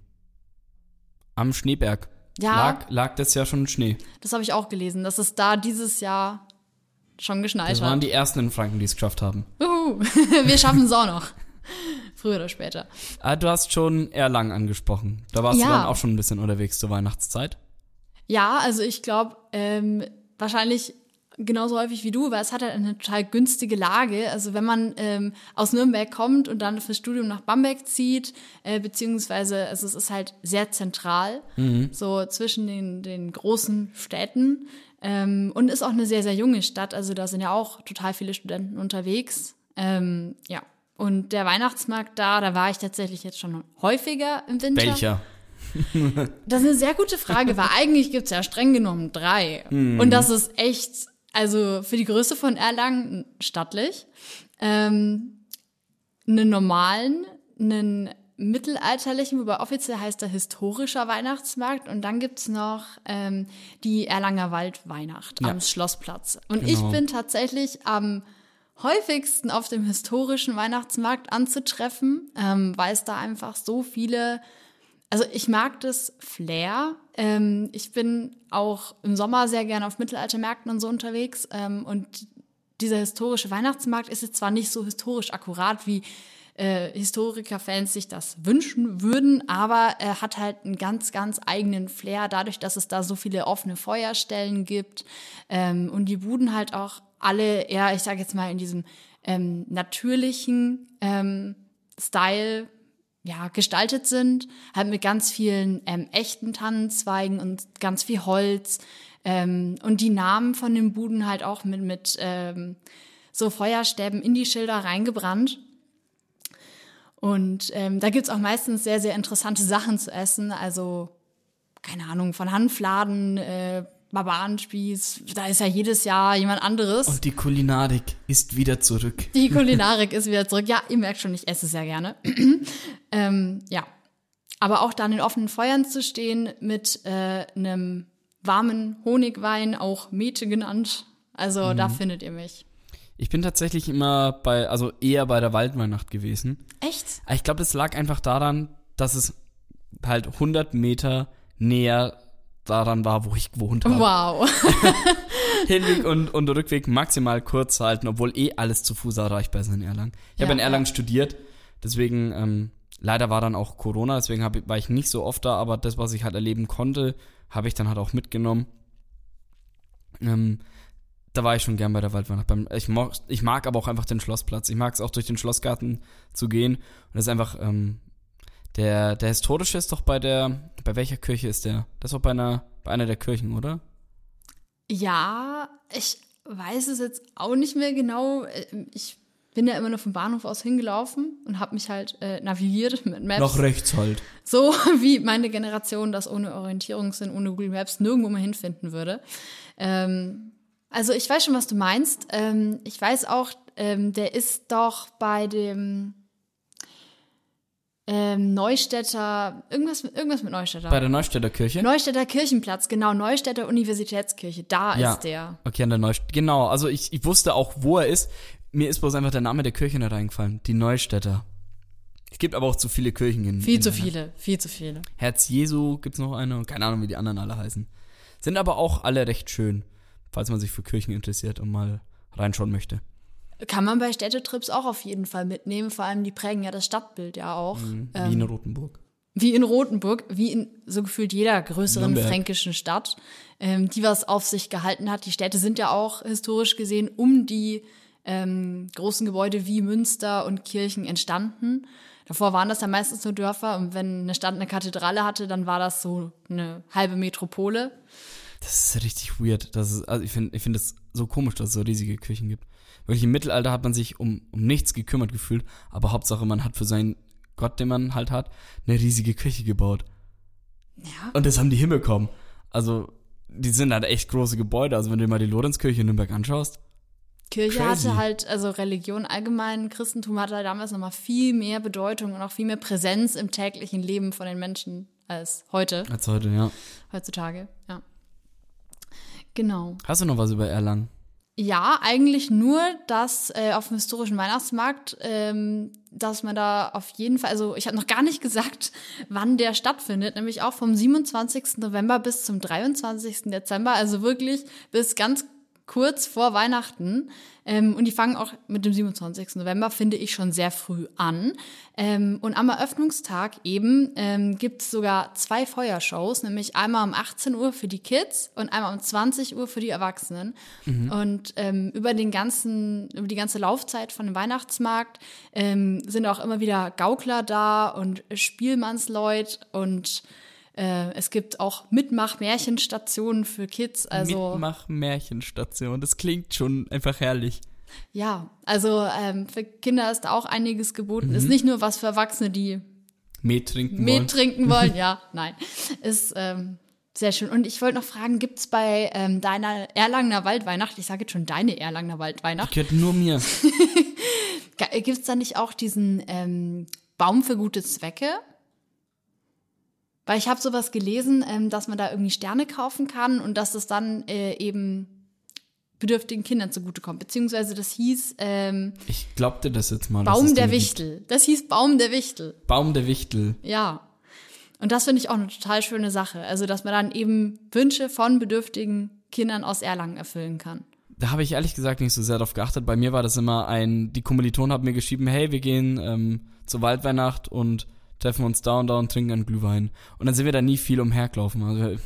Am Schneeberg. Ja. Lag, lag das Jahr schon Schnee. Das habe ich auch gelesen, dass es da dieses Jahr schon geschneit Das waren hat. die ersten in Franken, die es geschafft haben. Uhu. [laughs] Wir schaffen es auch noch. Früher oder später. Ah, du hast schon Erlangen angesprochen. Da warst Ja. du dann auch schon ein bisschen unterwegs zur Weihnachtszeit. Ja, also ich glaube, ähm, wahrscheinlich genauso häufig wie du, weil es hat halt eine total günstige Lage. Also wenn man ähm, aus Nürnberg kommt und dann fürs Studium nach Bamberg zieht, äh, beziehungsweise also es ist halt sehr zentral, so zwischen den, den großen Städten ähm, und ist auch eine sehr, sehr junge Stadt. Also da sind ja auch total viele Studenten unterwegs. Ähm, ja. Und der Weihnachtsmarkt da, da war ich tatsächlich jetzt schon häufiger im Winter. Welcher? Das ist eine sehr gute Frage, weil [laughs] eigentlich gibt's ja streng genommen drei. Und das ist echt, also für die Größe von Erlangen stattlich. Ähm, einen normalen, einen mittelalterlichen, wobei offiziell heißt er historischer Weihnachtsmarkt. Und dann gibt's noch ähm, die Erlanger Waldweihnacht Ja. am Schlossplatz. Und ich Genau. bin tatsächlich am häufigsten auf dem historischen Weihnachtsmarkt anzutreffen, ähm, weil es da einfach so viele also ich mag das Flair. Ähm, ich bin auch im Sommer sehr gerne auf Mittelaltermärkten und so unterwegs. Ähm, und dieser historische Weihnachtsmarkt ist jetzt zwar nicht so historisch akkurat, wie äh, Historiker-Fans sich das wünschen würden, aber er hat halt einen ganz, ganz eigenen Flair, dadurch, dass es da so viele offene Feuerstellen gibt ähm, und die Buden halt auch alle eher, ich sage jetzt mal, in diesem ähm, natürlichen ähm, Style ja, gestaltet sind, halt mit ganz vielen ähm, echten Tannenzweigen und ganz viel Holz. Ähm, und die Namen von den Buden halt auch mit, mit ähm, so Feuerstäben in die Schilder reingebrannt. Und ähm, da gibt's auch meistens sehr, sehr interessante Sachen zu essen. Also, keine Ahnung, von Hanfladen, äh, Barbarenspieß, da ist ja jedes Jahr jemand anderes. Und die Kulinarik ist wieder zurück. Die [laughs] Kulinarik ist wieder zurück. Ja, ihr merkt schon, ich esse sehr gerne. [clears throat] ähm, ja. Aber auch da an den offenen Feuern zu stehen mit äh, einem warmen Honigwein, auch Mete genannt. Also da findet ihr mich. Ich bin tatsächlich immer bei, also eher bei der Waldweihnacht gewesen. Echt? Ich glaube, das lag einfach daran, dass es halt 100 Meter näher daran war, wo ich gewohnt habe. Wow. [laughs] Hinweg [laughs] und, und Rückweg maximal kurz halten, obwohl eh alles zu Fuß erreichbar ist in Erlangen. Ich Ja, habe in Erlangen ja. studiert, deswegen ähm, leider war dann auch Corona, deswegen hab, war ich nicht so oft da, aber das, was ich halt erleben konnte, habe ich dann halt auch mitgenommen. Ähm, da war ich schon gern bei der Waldweihnacht. Beim, ich, mag, ich mag aber auch einfach den Schlossplatz. Ich mag es auch durch den Schlossgarten zu gehen. Und das ist einfach, ähm, der, der historische ist doch bei der, bei welcher Kirche ist der? Das ist doch bei einer, bei einer der Kirchen, oder? Ja, ich weiß es jetzt auch nicht mehr genau. Ich bin ja immer nur vom Bahnhof aus hingelaufen und habe mich halt äh, navigiert mit Maps. Noch rechts halt. So [laughs] wie meine Generation das ohne Orientierungssinn, ohne Google Maps nirgendwo mehr hinfinden würde. Ähm, also ich weiß schon, was du meinst. Ähm, ich weiß auch, ähm, der ist doch bei dem ähm, Neustädter, irgendwas, mit- irgendwas mit Neustädter. Bei der Neustädter Kirche? Neustädter Kirchenplatz, genau, Neustädter Universitätskirche, da Ja. ist der. Okay, an der Neustädter. Genau, also ich, ich wusste auch, wo er ist. Mir ist bloß einfach der Name der Kirche nicht eingefallen. Die Neustädter. Es gibt aber auch zu viele Kirchen in Viel in zu viele, viel zu viele. Herz Jesu gibt's noch eine keine Ahnung, wie die anderen alle heißen. Sind aber auch alle recht schön, falls man sich für Kirchen interessiert und mal reinschauen möchte. Kann man bei Städtetrips auch auf jeden Fall mitnehmen. Vor allem, die prägen ja das Stadtbild ja auch. Wie Ähm, in Rothenburg. wie in Rothenburg, wie in so gefühlt jeder größeren Nürnberg. fränkischen Stadt, ähm, die was auf sich gehalten hat. Die Städte sind ja auch historisch gesehen um die ähm, großen Gebäude wie Münster und Kirchen entstanden. Davor waren das ja meistens nur Dörfer und wenn eine Stadt eine Kathedrale hatte, dann war das so eine halbe Metropole. Das ist richtig weird. Das ist, also ich finde ich finde es so komisch, dass es so riesige Kirchen gibt. Wirklich im Mittelalter hat man sich um, um nichts gekümmert gefühlt, aber Hauptsache man hat für seinen Gott, den man halt hat, eine riesige Kirche gebaut. Ja. Und das haben die hinbekommen. Also, die sind halt echt große Gebäude. Also, wenn du dir mal die Lorenzkirche in Nürnberg anschaust, Kirche Crazy. hatte halt, also Religion allgemein, Christentum hatte halt damals nochmal viel mehr Bedeutung und auch viel mehr Präsenz im täglichen Leben von den Menschen als heute, als heute, ja. heutzutage, ja. Genau. Hast du noch was über Erlangen? Ja, eigentlich nur, dass äh, auf dem historischen Weihnachtsmarkt, ähm, dass man da auf jeden Fall, also ich habe noch gar nicht [laughs] gesagt, wann der stattfindet, nämlich auch vom 27. November bis zum 23. Dezember, also wirklich bis ganz kurz vor Weihnachten. Ähm, und die fangen auch mit dem 27. November, finde ich, schon sehr früh an. Ähm, und am Eröffnungstag eben ähm, gibt es sogar zwei Feuershows, nämlich einmal um 18 Uhr für die Kids und einmal um 20 Uhr für die Erwachsenen. Und ähm, über den ganzen, über die ganze Laufzeit von dem Weihnachtsmarkt ähm, sind auch immer wieder Gaukler da und Spielmannsleut und äh, es gibt auch Mitmach-Märchenstationen für Kids. Also Mitmach-Märchenstation. Das klingt schon einfach herrlich. ja, also ähm, für Kinder ist auch einiges geboten. Ist nicht nur was für Erwachsene, die Met trinken wollen. Met trinken wollen. [laughs] Ja, nein. Ist ähm, sehr schön. Und ich wollte noch fragen, gibt's bei ähm, deiner Erlangener Waldweihnacht, ich sage jetzt schon deine Erlangener Waldweihnacht, Gehört nur mir. [laughs] Ge- Gibt's da nicht auch diesen ähm, Baum für gute Zwecke? Weil ich habe sowas gelesen, ähm, dass man da irgendwie Sterne kaufen kann und dass es dann äh, eben bedürftigen Kindern zugutekommt. Beziehungsweise das hieß ähm, Ich glaub dir das jetzt mal. Baum der den gibt. Wichtel. Das hieß Baum der Wichtel. Baum der Wichtel. Ja. Und das finde ich auch eine total schöne Sache. Also, dass man dann eben Wünsche von bedürftigen Kindern aus Erlangen erfüllen kann. Da habe ich ehrlich gesagt nicht so sehr drauf geachtet. Bei mir war das immer ein, die Kommilitonen haben mir geschrieben, hey, wir gehen ähm, zur Waldweihnacht und treffen uns da und da und trinken einen Glühwein. Und dann sind wir da nie viel umhergelaufen. Also,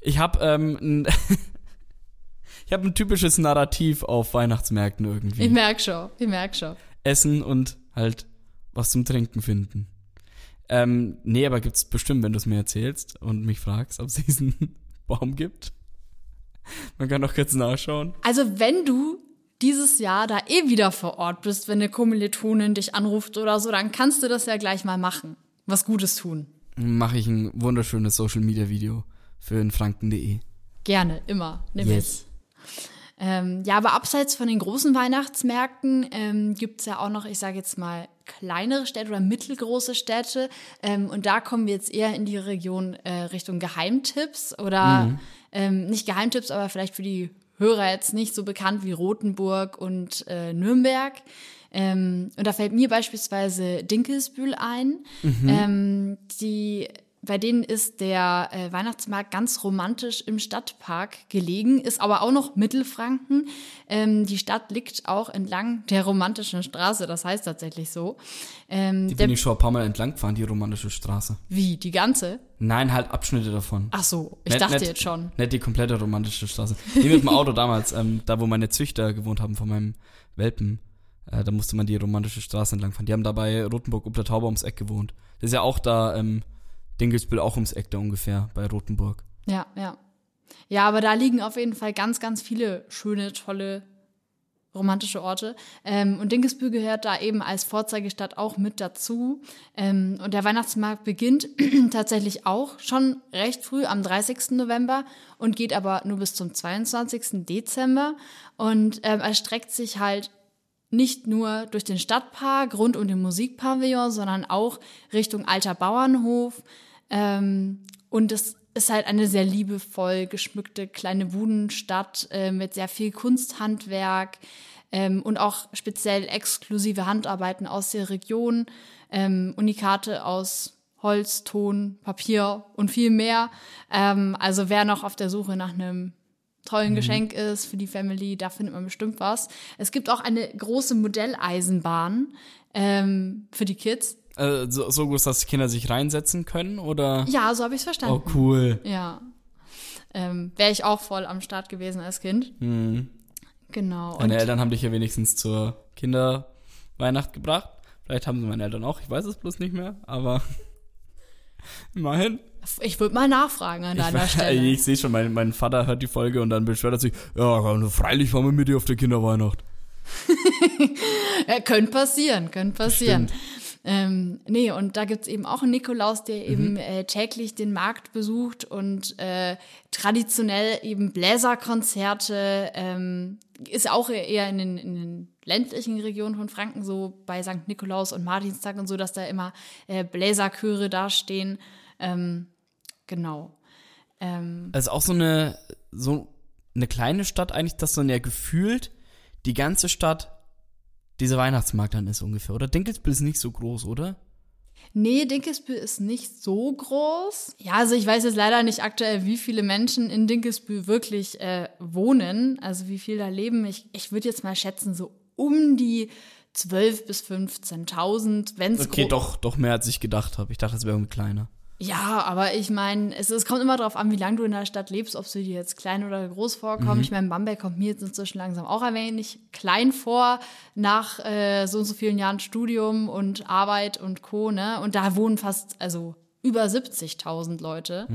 ich habe ähm, ein, [laughs] ich habe ein typisches Narrativ auf Weihnachtsmärkten irgendwie. Ich merk schon, ich merk schon. Essen und halt was zum Trinken finden. Ähm, nee, aber gibt's bestimmt, wenn du es mir erzählst und mich fragst, ob es diesen [laughs] Baum gibt. Man kann doch kurz nachschauen. Also, wenn du dieses Jahr da eh wieder vor Ort bist, wenn eine Kommilitonin dich anruft oder so, dann kannst du das ja gleich mal machen. Was Gutes tun. Mache ich ein wunderschönes Social Media Video für infranken.de. Gerne, immer. Nimm Yes. es. Ähm, ja, aber abseits von den großen Weihnachtsmärkten ähm, gibt's ja auch noch, ich sage jetzt mal, kleinere Städte oder mittelgroße Städte. Ähm, und da kommen wir jetzt eher in die Region äh, Richtung Geheimtipps oder ähm, nicht Geheimtipps, aber vielleicht für die Hörer jetzt nicht so bekannt wie Rothenburg und äh, Nürnberg. Ähm, und da fällt mir beispielsweise Dinkelsbühl ein. Ähm, die, bei denen ist der äh, Weihnachtsmarkt ganz romantisch im Stadtpark gelegen, ist aber auch noch Mittelfranken. Ähm, die Stadt liegt auch entlang der romantischen Straße, das heißt tatsächlich so. Ähm, Die bin ich schon ein paar Mal entlang gefahren, die romantische Straße. wie, die ganze? Nein, halt Abschnitte davon. Ach so, ich Nicht- dachte nicht- jetzt schon. Nicht die komplette romantische Straße. Nee, mit dem Auto damals, ähm, da wo meine Züchter gewohnt haben von meinem Welpen. Äh, da musste man die romantische Straße entlang fahren. Die haben da bei Rothenburg ob der Tauber ums Eck gewohnt. Das ist ja auch da, ähm, Dingelsbühl auch ums Eck da ungefähr, bei Rothenburg. Ja, ja. Ja, aber da liegen auf jeden Fall ganz, ganz viele schöne, tolle, romantische Orte. Ähm, und Dinkelsbühl gehört da eben als Vorzeigestadt auch mit dazu. Ähm, und der Weihnachtsmarkt beginnt [clears throat] tatsächlich auch schon recht früh am 30. November und geht aber nur bis zum 22. Dezember und ähm, erstreckt sich halt nicht nur durch den Stadtpark rund um den Musikpavillon, sondern auch Richtung Alter Bauernhof. Ähm, und es ist halt eine sehr liebevoll geschmückte kleine Budenstadt äh, mit sehr viel Kunsthandwerk ähm, und auch speziell exklusive Handarbeiten aus der Region, ähm, Unikate aus Holz, Ton, Papier und viel mehr. Ähm, also wer noch auf der Suche nach einem tollen Geschenk ist für die Family. Da findet man bestimmt was. Es gibt auch eine große Modelleisenbahn ähm, für die Kids. Äh, so, so groß, dass die Kinder sich reinsetzen können, oder? Ja, so habe ich es verstanden. Oh, cool. Ja. Ähm, Wäre ich auch voll am Start gewesen als Kind. Mhm. Genau. Und Meine Eltern haben dich ja wenigstens zur Kinderweihnacht gebracht. Vielleicht haben sie meine Eltern auch, ich weiß es bloß nicht mehr, aber [laughs] immerhin. ich würde mal nachfragen an deiner ich, Stelle. ich sehe schon, mein, mein Vater hört die Folge und dann beschwert er sich, ja, freilich waren wir mit dir auf der Kinderweihnacht. Ja, [laughs] könnte passieren, könnte passieren. Ähm, nee, und da gibt's eben auch einen Nikolaus, der eben äh, täglich den Markt besucht und äh, traditionell eben Bläserkonzerte, ähm, ist auch eher in den, in den ländlichen Regionen von Franken so, bei St. Nikolaus und Martinstag und so, dass da immer äh, Bläserchöre dastehen. Ähm, genau. Ähm, Also auch so eine, so eine kleine Stadt eigentlich, dass dann ja gefühlt die ganze Stadt dieser Weihnachtsmarkt dann ist ungefähr, oder? Dinkelsbühl ist nicht so groß, oder? Nee, Dinkelsbühl ist nicht so groß. Ja, also ich weiß jetzt leider nicht aktuell, wie viele Menschen in Dinkelsbühl wirklich äh, wohnen, also wie viel da leben. Ich, ich würde jetzt mal schätzen, so um die 12.000 bis 15.000, wenn es Okay, doch, doch mehr als ich gedacht habe. Ich dachte, es wäre irgendwie kleiner. Ja, aber ich meine, es, es kommt immer darauf an, wie lange du in der Stadt lebst, ob sie dir jetzt klein oder groß vorkommen. Ich meine, Bamberg kommt mir jetzt inzwischen langsam auch ein wenig klein vor, nach äh, so und so vielen Jahren Studium und Arbeit und Co. Ne? Und da wohnen fast, also über 70.000 Leute.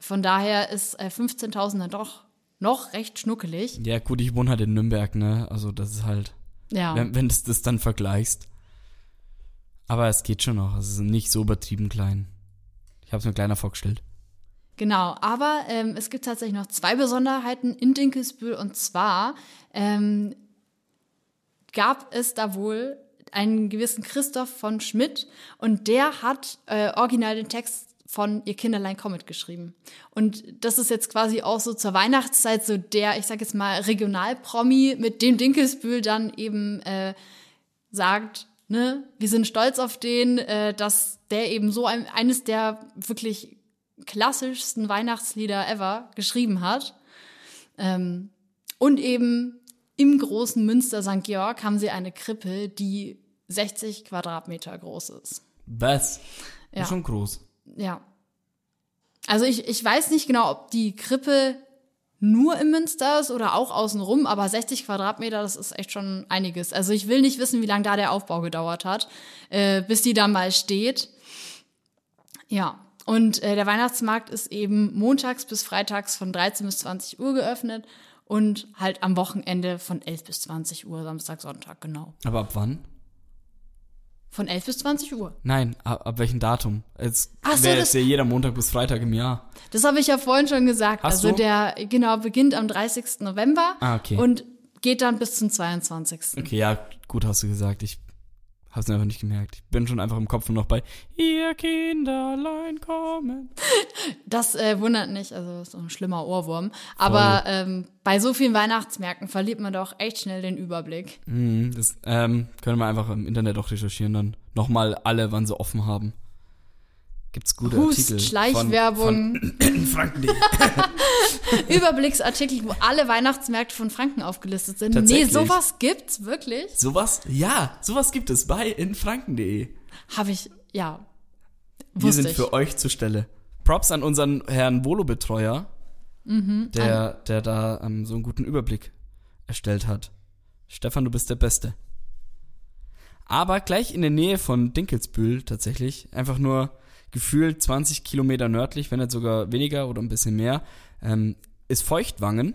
Von daher ist äh, 15.000 dann doch noch recht schnuckelig. Ja, gut, ich wohne halt in Nürnberg, ne? Also das ist halt, Ja. wenn, wenn du das dann vergleichst. Aber es geht schon noch. Es ist nicht so übertrieben klein. Ich habe es mir kleiner vorgestellt. Genau, aber ähm, es gibt tatsächlich noch zwei Besonderheiten in Dinkelsbühl und zwar ähm, gab es da wohl einen gewissen Christoph von Schmidt und der hat äh, original den Text von Ihr Kinderlein Comet geschrieben. Und das ist jetzt quasi auch so zur Weihnachtszeit so der, ich sag jetzt mal, Regionalpromi, mit dem Dinkelsbühl dann eben äh, sagt, ne, wir sind stolz auf den, äh, dass der eben so ein, eines der wirklich klassischsten Weihnachtslieder ever geschrieben hat. Ähm, und eben im großen Münster St. Georg haben sie eine Krippe, die 60 Quadratmeter groß ist. Was? Ja. Ist schon groß. Ja. Also ich, ich weiß nicht genau, ob die Krippe nur im Münster ist oder auch außenrum, aber 60 Quadratmeter, das ist echt schon einiges. Also ich will nicht wissen, wie lange da der Aufbau gedauert hat, äh, bis die da mal steht. Ja, und äh, der Weihnachtsmarkt ist eben montags bis freitags von 13 bis 20 Uhr geöffnet und halt am Wochenende von 11 bis 20 Uhr, Samstag, Sonntag, genau. Aber ab wann? Von 11 bis 20 Uhr. Nein, ab, ab welchem Datum? Es so, wäre ja jeder Montag bis Freitag im Jahr. Das habe ich ja vorhin schon gesagt. Hast also du? der genau beginnt am 30. November Ah, okay. und geht dann bis zum 22. Okay, ja, gut hast du gesagt. Ich hab's mir einfach nicht gemerkt. Ich bin schon einfach im Kopf noch bei Ihr Kinderlein kommen. [laughs] Das äh, wundert nicht, also ist so ein schlimmer Ohrwurm. Aber ähm, bei so vielen Weihnachtsmärkten verliert man doch echt schnell den Überblick. Mhm, das ähm, können wir einfach im Internet auch recherchieren dann. Nochmal alle, wann sie offen haben. Gibt's gute Hust, Artikel. Schleichwerbung, Von, [clears throat] von Franken.de. [laughs] Überblicksartikel, wo alle Weihnachtsmärkte von Franken aufgelistet sind. Nee, sowas gibt's wirklich? sowas, ja, sowas gibt es bei infranken.de. Habe ich, ja. Wir sind ich. für euch zur Stelle. Props an unseren Herrn Volo-Betreuer, Mhm. der, der da ähm, so einen guten Überblick erstellt hat. Stefan, du bist der Beste. Aber gleich in der Nähe von Dinkelsbühl tatsächlich, einfach nur gefühlt 20 Kilometer nördlich, wenn nicht sogar weniger oder ein bisschen mehr, ähm, ist Feuchtwangen.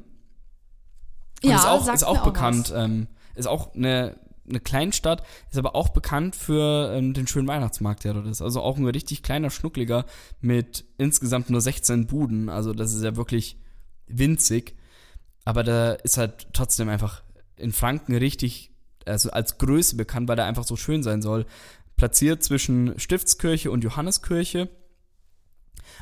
Und ja, ist auch, ist auch bekannt, ähm, ist auch eine, eine Kleinstadt, ist aber auch bekannt für ähm, den schönen Weihnachtsmarkt, der dort ist. Also auch ein richtig kleiner Schnuckliger mit insgesamt nur 16 Buden. Also das ist ja wirklich winzig. Aber da ist halt trotzdem einfach in Franken richtig, also als Größe bekannt, weil der einfach so schön sein soll. Platziert zwischen Stiftskirche und Johanneskirche.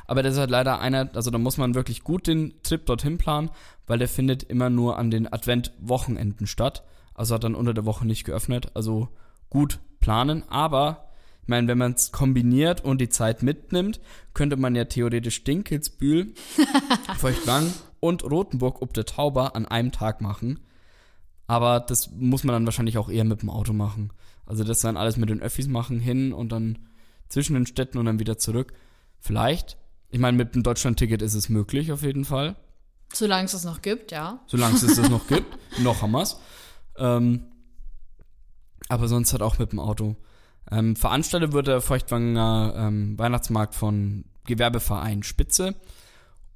Aber das ist halt leider einer, also da muss man wirklich gut den Trip dorthin planen, weil der findet immer nur an den Adventwochenenden statt. Also hat dann unter der Woche nicht geöffnet. Also gut planen. Aber, ich meine, wenn man es kombiniert und die Zeit mitnimmt, könnte man ja theoretisch Dinkelsbühl, [laughs] Feuchtwang und Rothenburg ob der Tauber an einem Tag machen. Aber das muss man dann wahrscheinlich auch eher mit dem Auto machen. Also das dann alles mit den Öffis machen, hin und dann zwischen den Städten und dann wieder zurück. Vielleicht. Ich meine, mit dem Deutschland-Ticket ist es möglich auf jeden Fall. Solange es das noch gibt, ja. Solange es das noch [laughs] gibt. noch haben wir's. Ähm, aber sonst halt auch mit dem Auto. Ähm, veranstaltet wird der Feuchtwanger ähm, Weihnachtsmarkt von Gewerbeverein Spitze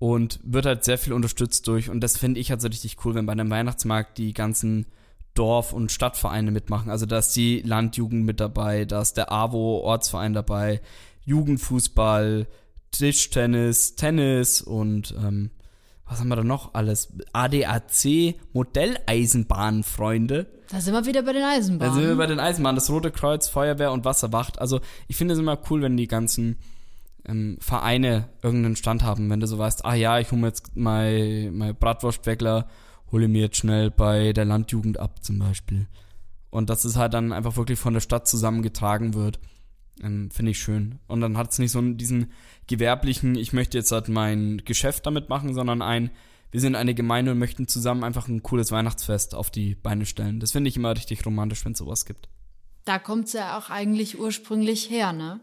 und wird halt sehr viel unterstützt durch, und das finde ich halt so richtig cool, wenn bei einem Weihnachtsmarkt die ganzen Dorf- und Stadtvereine mitmachen. Also da ist die Landjugend mit dabei, da ist der AWO Ortsverein dabei, Jugendfußball, Tischtennis, Tennis und ähm, was haben wir da noch alles? ADAC, Modelleisenbahnfreunde. Da sind wir wieder bei den Da Eisenbahnen. sind wir bei den Eisenbahnen, das Rote Kreuz, Feuerwehr und Wasserwacht. Also ich finde es immer cool, wenn die ganzen ähm, Vereine irgendeinen Stand haben, wenn du so weißt, ah ja, ich hole mir jetzt mein, mein Bratwurstweckler, hole mir jetzt schnell bei der Landjugend ab zum Beispiel. Und dass es halt dann einfach wirklich von der Stadt zusammengetragen wird. Ähm, finde ich schön. Und dann hat es nicht so diesen gewerblichen, ich möchte jetzt halt mein Geschäft damit machen, sondern ein, wir sind eine Gemeinde und möchten zusammen einfach ein cooles Weihnachtsfest auf die Beine stellen. Das finde ich immer richtig romantisch, wenn es sowas gibt. Da kommt's ja auch eigentlich ursprünglich her, ne?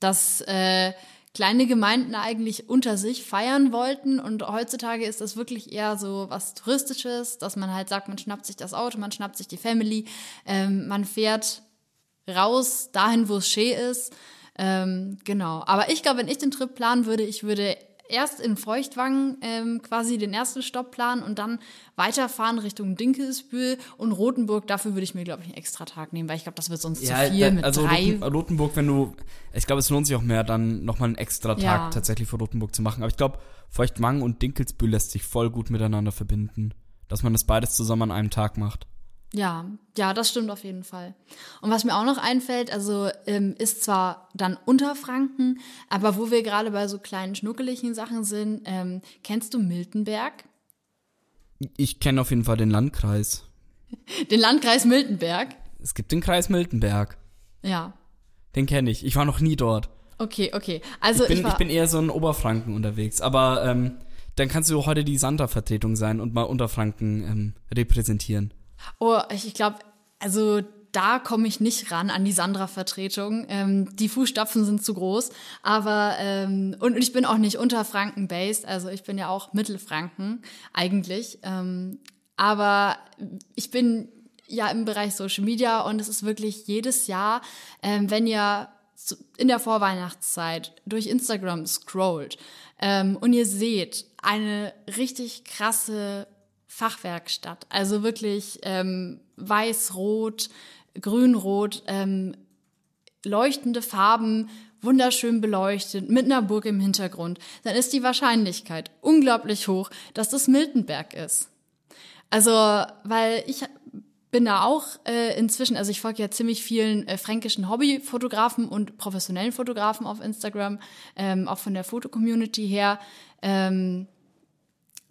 Dass äh, kleine Gemeinden eigentlich unter sich feiern wollten und heutzutage ist das wirklich eher so was Touristisches, dass man halt sagt, man schnappt sich das Auto, man schnappt sich die Family, ähm, man fährt raus dahin, wo es schee ist. Ähm, genau. Aber ich glaube, wenn ich den Trip planen würde, ich würde erst in Feuchtwangen ähm, quasi den ersten Stopp planen und dann weiterfahren Richtung Dinkelsbühl und Rotenburg. Dafür würde ich mir, glaube ich, einen extra Tag nehmen, weil ich glaube, das wird sonst zu viel da- mit also drei. Roten, Rotenburg, wenn du, ich glaube, es lohnt sich auch mehr, dann nochmal einen extra Tag Ja. tatsächlich für Rotenburg zu machen. Aber ich glaube, Feuchtwangen und Dinkelsbühl lässt sich voll gut miteinander verbinden. Dass man das beides zusammen an einem Tag macht. Ja, ja, das stimmt auf jeden Fall. Und was mir auch noch einfällt, also ähm, ist zwar dann Unterfranken, aber wo wir gerade bei so kleinen schnuckeligen Sachen sind, ähm, kennst du Miltenberg? Ich kenne auf jeden Fall den Landkreis. [laughs] Den Landkreis Miltenberg? Es gibt den Kreis Miltenberg. Ja. Den kenne ich. Ich war noch nie dort. Okay, okay. Also Ich bin, ich ich bin eher so in Oberfranken unterwegs. Aber ähm, dann kannst du heute die Santa-Vertretung sein und mal Unterfranken ähm, repräsentieren. Oh, ich, glaube, also da komme ich nicht ran an die Sandra-Vertretung. Ähm, die Fußstapfen sind zu groß. Aber, ähm, und ich bin auch nicht Unterfranken-based, also ich bin ja auch Mittelfranken eigentlich. Ähm, aber ich bin ja im Bereich Social Media und es ist wirklich jedes Jahr, ähm, wenn ihr in der Vorweihnachtszeit durch Instagram scrollt ähm, und ihr seht eine richtig krasse Fachwerkstatt, also wirklich ähm, weiß-rot, grün-rot, ähm, leuchtende Farben, wunderschön beleuchtet, mit einer Burg im Hintergrund, dann ist die Wahrscheinlichkeit unglaublich hoch, dass das Miltenberg ist. Also, weil ich bin da auch äh, inzwischen, also ich folge ja ziemlich vielen äh, fränkischen Hobbyfotografen und professionellen Fotografen auf Instagram, ähm, auch von der Fotocommunity her. Ähm,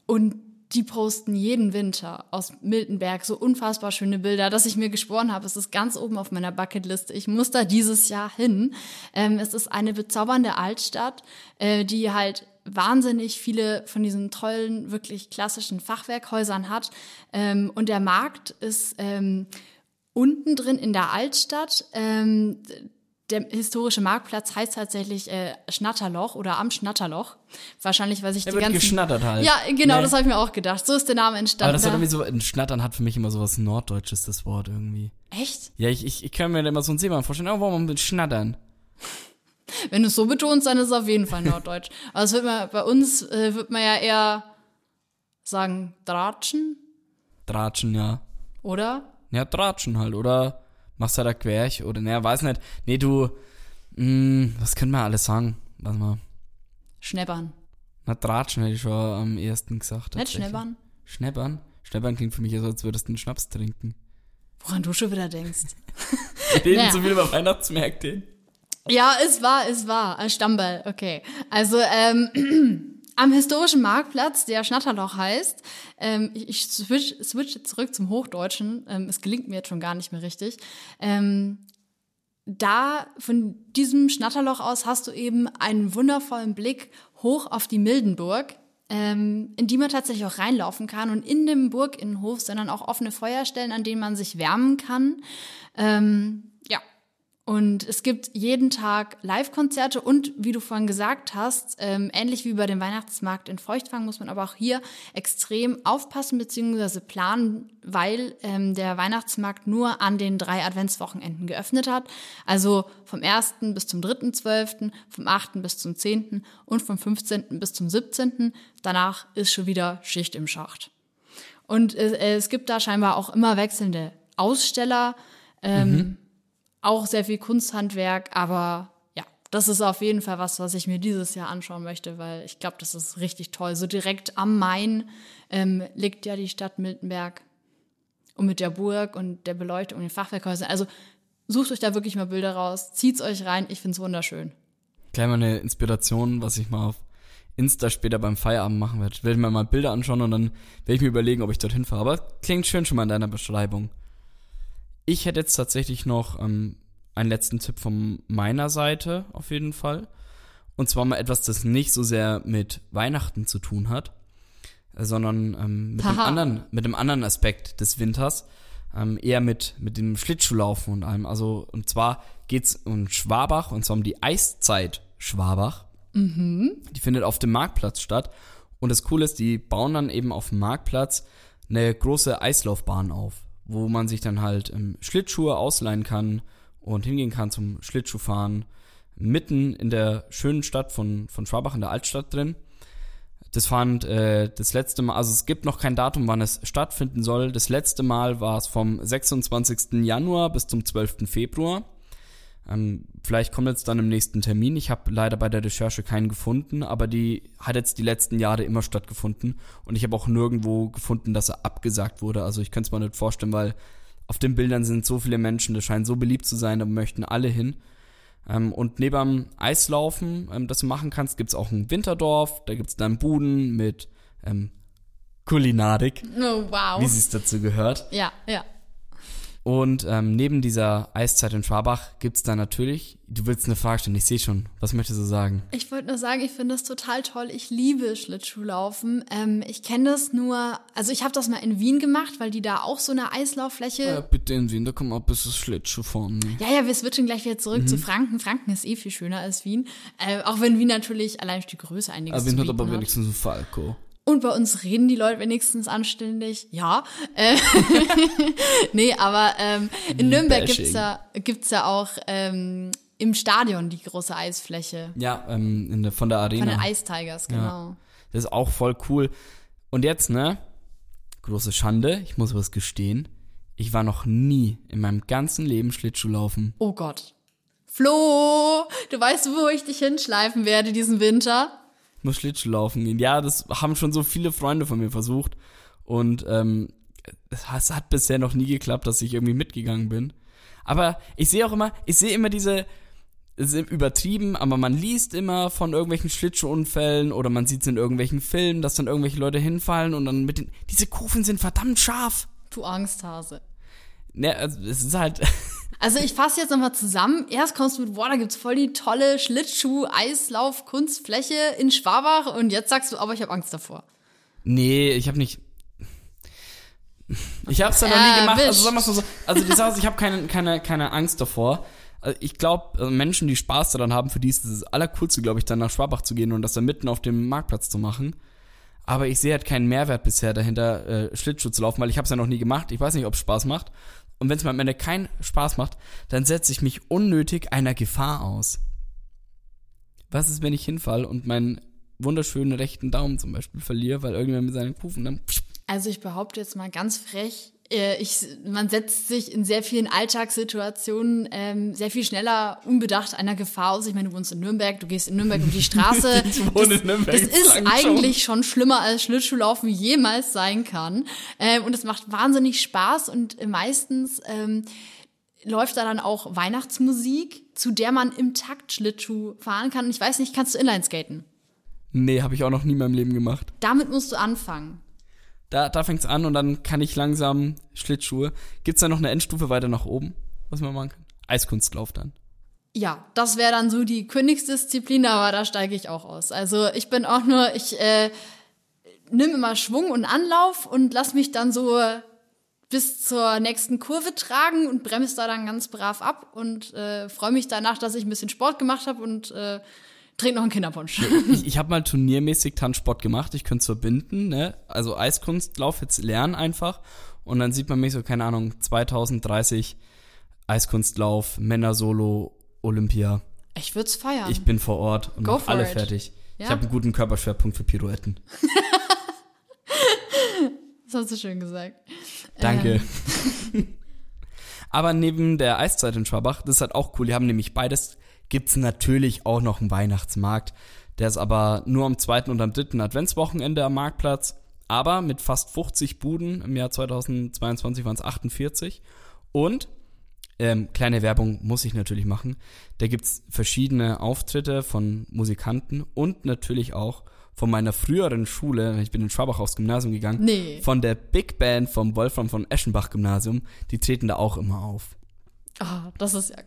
und die posten jeden Winter aus Miltenberg so unfassbar schöne Bilder, dass ich mir geschworen habe, es ist ganz oben auf meiner Bucketliste. Ich muss da dieses Jahr hin. Ähm, es ist eine bezaubernde Altstadt, äh, die halt wahnsinnig viele von diesen tollen, wirklich klassischen Fachwerkhäusern hat. Ähm, und der Markt ist ähm, unten drin in der Altstadt. Ähm, der historische Marktplatz heißt tatsächlich äh, Schnatterloch oder am Schnatterloch. Wahrscheinlich, weil sich Der die ganzen geschnattert halt. ja, genau, Nee. das habe ich mir auch gedacht. So ist der Name entstanden. Aber das hat irgendwie so, ein Schnattern hat für mich immer so was Norddeutsches, das Wort irgendwie. Echt? Ja, ich, ich, ich kann mir da immer so einen Seemann vorstellen, oh, warum mit Schnattern? [laughs] Wenn du es so betonst, dann ist es auf jeden Fall Norddeutsch. [laughs] Aber es wird man, bei uns äh, wird man ja eher sagen Dratschen, Dratschen, ja. oder? Ja, Dratschen halt, oder machst du da Querch, oder, naja, weiß nicht. Nee, du, mh, was können wir alles sagen? Warte mal. Schneppern. Na, Dratschen hätte ich schon am ersten Nicht gesagt. tatsächlich. Schneppern? Schneppern? Schneppern klingt für mich so, als würdest du einen Schnaps trinken. Woran du schon wieder denkst. [laughs] Wir reden Naja. so viel über Weihnachtsmärkte. Ja, es war, es war. Ein Stammball, okay. Also, ähm, am historischen Marktplatz, der Schnatterloch heißt, ähm, ich, switch, switch zurück zum Hochdeutschen, ähm, es gelingt mir jetzt schon gar nicht mehr richtig. Ähm, da, von diesem Schnatterloch aus, hast du eben einen wundervollen Blick hoch auf die Mildenburg. ähm, in die man tatsächlich auch reinlaufen kann. Und in dem Burginnenhof sind dann auch offene Feuerstellen, an denen man sich wärmen kann. Ähm. Und es gibt jeden Tag Live-Konzerte und wie du vorhin gesagt hast, ähm, ähnlich wie bei dem Weihnachtsmarkt in Feuchtwang muss man aber auch hier extrem aufpassen bzw. planen, weil ähm, der Weihnachtsmarkt nur an den drei Adventswochenenden geöffnet hat. Also vom 1. bis zum 3.12., vom 8. bis zum 10. und vom 15. bis zum 17. Danach ist schon wieder Schicht im Schacht. Und es, es gibt da scheinbar auch immer wechselnde Aussteller, ähm, mhm. Auch sehr viel Kunsthandwerk, aber ja, das ist auf jeden Fall was, was ich mir dieses Jahr anschauen möchte, weil ich glaube, das ist richtig toll. So direkt am Main ähm, liegt ja die Stadt Miltenberg und mit der Burg und der Beleuchtung und den Fachwerkhäusern. Also sucht euch da wirklich mal Bilder raus, zieht's euch rein, ich find's wunderschön. Gleich mal eine Inspiration, was ich mal auf Insta später beim Feierabend machen werde. Werde ich mir mal Bilder anschauen und dann werde ich mir überlegen, ob ich dorthin fahre. Aber klingt schön schon mal in deiner Beschreibung. Ich hätte jetzt tatsächlich noch ähm, einen letzten Tipp von meiner Seite auf jeden Fall. Und zwar mal etwas, das nicht so sehr mit Weihnachten zu tun hat, äh, sondern ähm, mit, dem anderen, mit dem anderen Aspekt des Winters. Ähm, eher mit, mit dem Schlittschuhlaufen und allem. Also, und zwar geht's um Schwabach und zwar um die Eiszeit Schwabach. Mhm. Die findet auf dem Marktplatz statt. Und das Coole ist, die bauen dann eben auf dem Marktplatz eine große Eislaufbahn auf wo man sich dann halt ähm, Schlittschuhe ausleihen kann und hingehen kann zum Schlittschuhfahren mitten in der schönen Stadt von, von Schwabach in der Altstadt drin. Das fand äh, das letzte Mal, also es gibt noch kein Datum, wann es stattfinden soll. Das letzte Mal war es vom 26. Januar bis zum 12. Februar. Ähm, vielleicht kommt jetzt dann im nächsten Termin. Ich habe leider bei der Recherche keinen gefunden, aber die hat jetzt die letzten Jahre immer stattgefunden. Und ich habe auch nirgendwo gefunden, dass er abgesagt wurde. Also ich könnte es mir nicht vorstellen, weil auf den Bildern sind so viele Menschen, das scheint so beliebt zu sein, da möchten alle hin. Ähm, und neben dem Eislaufen, ähm, das du machen kannst, gibt's auch ein Winterdorf. Da gibt's dann Buden mit ähm, Kulinarik. Oh, wow. Wie es dazu gehört. Ja, ja. Und ähm, neben dieser Eiszeit in Schwabach gibt's da natürlich, du willst eine Frage stellen, ich sehe schon, was möchtest du sagen? Ich wollte nur sagen, ich finde das total toll. Ich liebe Schlittschuhlaufen. Ähm, ich kenne das nur, also ich habe das mal in Wien gemacht, weil die da auch so eine Eislauffläche. Ja, bitte in Wien, da kann man ein bisschen Schlittschuh fahren. Ne? Ja, ja, wir switchen gleich wieder zurück mhm. zu Franken. Franken ist eh viel schöner als Wien. Äh, auch wenn Wien natürlich allein durch die Größe einiges aber Wien hat aber wenigstens ein Falco. Und bei uns reden die Leute wenigstens anständig. Ja. Äh, [laughs] nee, aber ähm, in Nürnberg Bashing. gibt's ja, gibt's ja auch ähm, im Stadion die große Eisfläche. Ja, ähm, in der, von der Arena. Von den Ice Tigers, genau. Ja. Das ist auch voll cool. Und jetzt, ne? Große Schande, ich muss was gestehen. Ich war noch nie in meinem ganzen Leben Schlittschuhlaufen. Oh Gott. Flo, du weißt, wo ich dich hinschleifen werde diesen Winter muss Schlittschuh laufen gehen. Ja, das haben schon so viele Freunde von mir versucht. Und ähm, es hat bisher noch nie geklappt, dass ich irgendwie mitgegangen bin. Aber ich sehe auch immer, ich sehe immer diese, es ist übertrieben, aber man liest immer von irgendwelchen Schlittschuhunfällen oder man sieht es in irgendwelchen Filmen, dass dann irgendwelche Leute hinfallen und dann mit den, diese Kufen sind verdammt scharf. Du Angsthase. Ne, also es ist halt, [laughs] Also ich fasse jetzt nochmal zusammen. Erst kommst du mit, boah, da gibt's voll die tolle Schlittschuh-Eislauf-Kunstfläche in Schwabach und jetzt sagst du, aber ich habe Angst davor. Nee, ich habe nicht. Ich habe es ja noch nie gemacht. Also sagen wir so, also die Sache ist, ich habe keine, keine, keine Angst davor. Also ich glaube, also Menschen, die Spaß daran haben, für die ist es das Allercoolste, glaube ich, dann nach Schwabach zu gehen und das dann mitten auf dem Marktplatz zu machen. Aber ich sehe halt keinen Mehrwert bisher dahinter, äh, Schlittschuh zu laufen, weil ich habe es ja noch nie gemacht. Ich weiß nicht, ob es Spaß macht. Und wenn es mir am Ende keinen Spaß macht, dann setze ich mich unnötig einer Gefahr aus. Was ist, wenn ich hinfall und meinen wunderschönen rechten Daumen zum Beispiel verliere, weil irgendjemand mit seinen Kufen dann. Also ich behaupte jetzt mal ganz frech, ich, man setzt sich in sehr vielen Alltagssituationen ähm, sehr viel schneller unbedacht einer Gefahr aus. Ich meine, du wohnst in Nürnberg, du gehst in Nürnberg um die [laughs] Straße. ich wohne das, in Nürnberg. Das ist eigentlich schon. schon schlimmer als Schlittschuhlaufen jemals sein kann. Ähm, und es macht wahnsinnig Spaß und meistens ähm, läuft da dann auch Weihnachtsmusik, zu der man im Takt Schlittschuh fahren kann. Und ich weiß nicht, kannst du Inlineskaten? Nee, habe ich auch noch nie in meinem Leben gemacht. Damit musst du anfangen. Da, da fängt's an und dann kann ich langsam Schlittschuhe. Gibt's da noch eine Endstufe weiter nach oben, was man machen kann? Eiskunstlauf dann. Ja, das wäre dann so die Königsdisziplin, aber da steige ich auch aus. Also ich bin auch nur, ich, äh, nimm immer Schwung und Anlauf und lass mich dann so bis zur nächsten Kurve tragen und bremse da dann ganz brav ab und äh, freue mich danach, dass ich ein bisschen Sport gemacht habe und äh, trink noch einen Kinderpunsch. Ich, ich habe mal turniermäßig Tanzsport gemacht, ich könnte es verbinden, ne? Also Eiskunstlauf jetzt lernen einfach und dann sieht man mich so, keine Ahnung, 2030 Eiskunstlauf, Männer-Solo, Olympia. Ich würde es feiern. Ich bin vor Ort und Go alle it. fertig. Ja. Ich habe einen guten Körperschwerpunkt für Pirouetten. das hast du schön gesagt. Danke. Ähm. [laughs] Aber neben der Eiszeit in Schwabach, das ist halt auch cool, die haben nämlich beides, gibt's natürlich auch noch einen Weihnachtsmarkt. Der ist aber nur am zweiten und am dritten Adventswochenende am Marktplatz. Aber mit fast 50 Buden, im Jahr 2022 waren es 48. Und, ähm, kleine Werbung muss ich natürlich machen, da gibt's verschiedene Auftritte von Musikanten und natürlich auch von meiner früheren Schule, ich bin in Schwabach aufs Gymnasium gegangen, Nee. von der Big Band vom Wolfram von Eschenbach Gymnasium, die treten da auch immer auf. Ah, das ist ja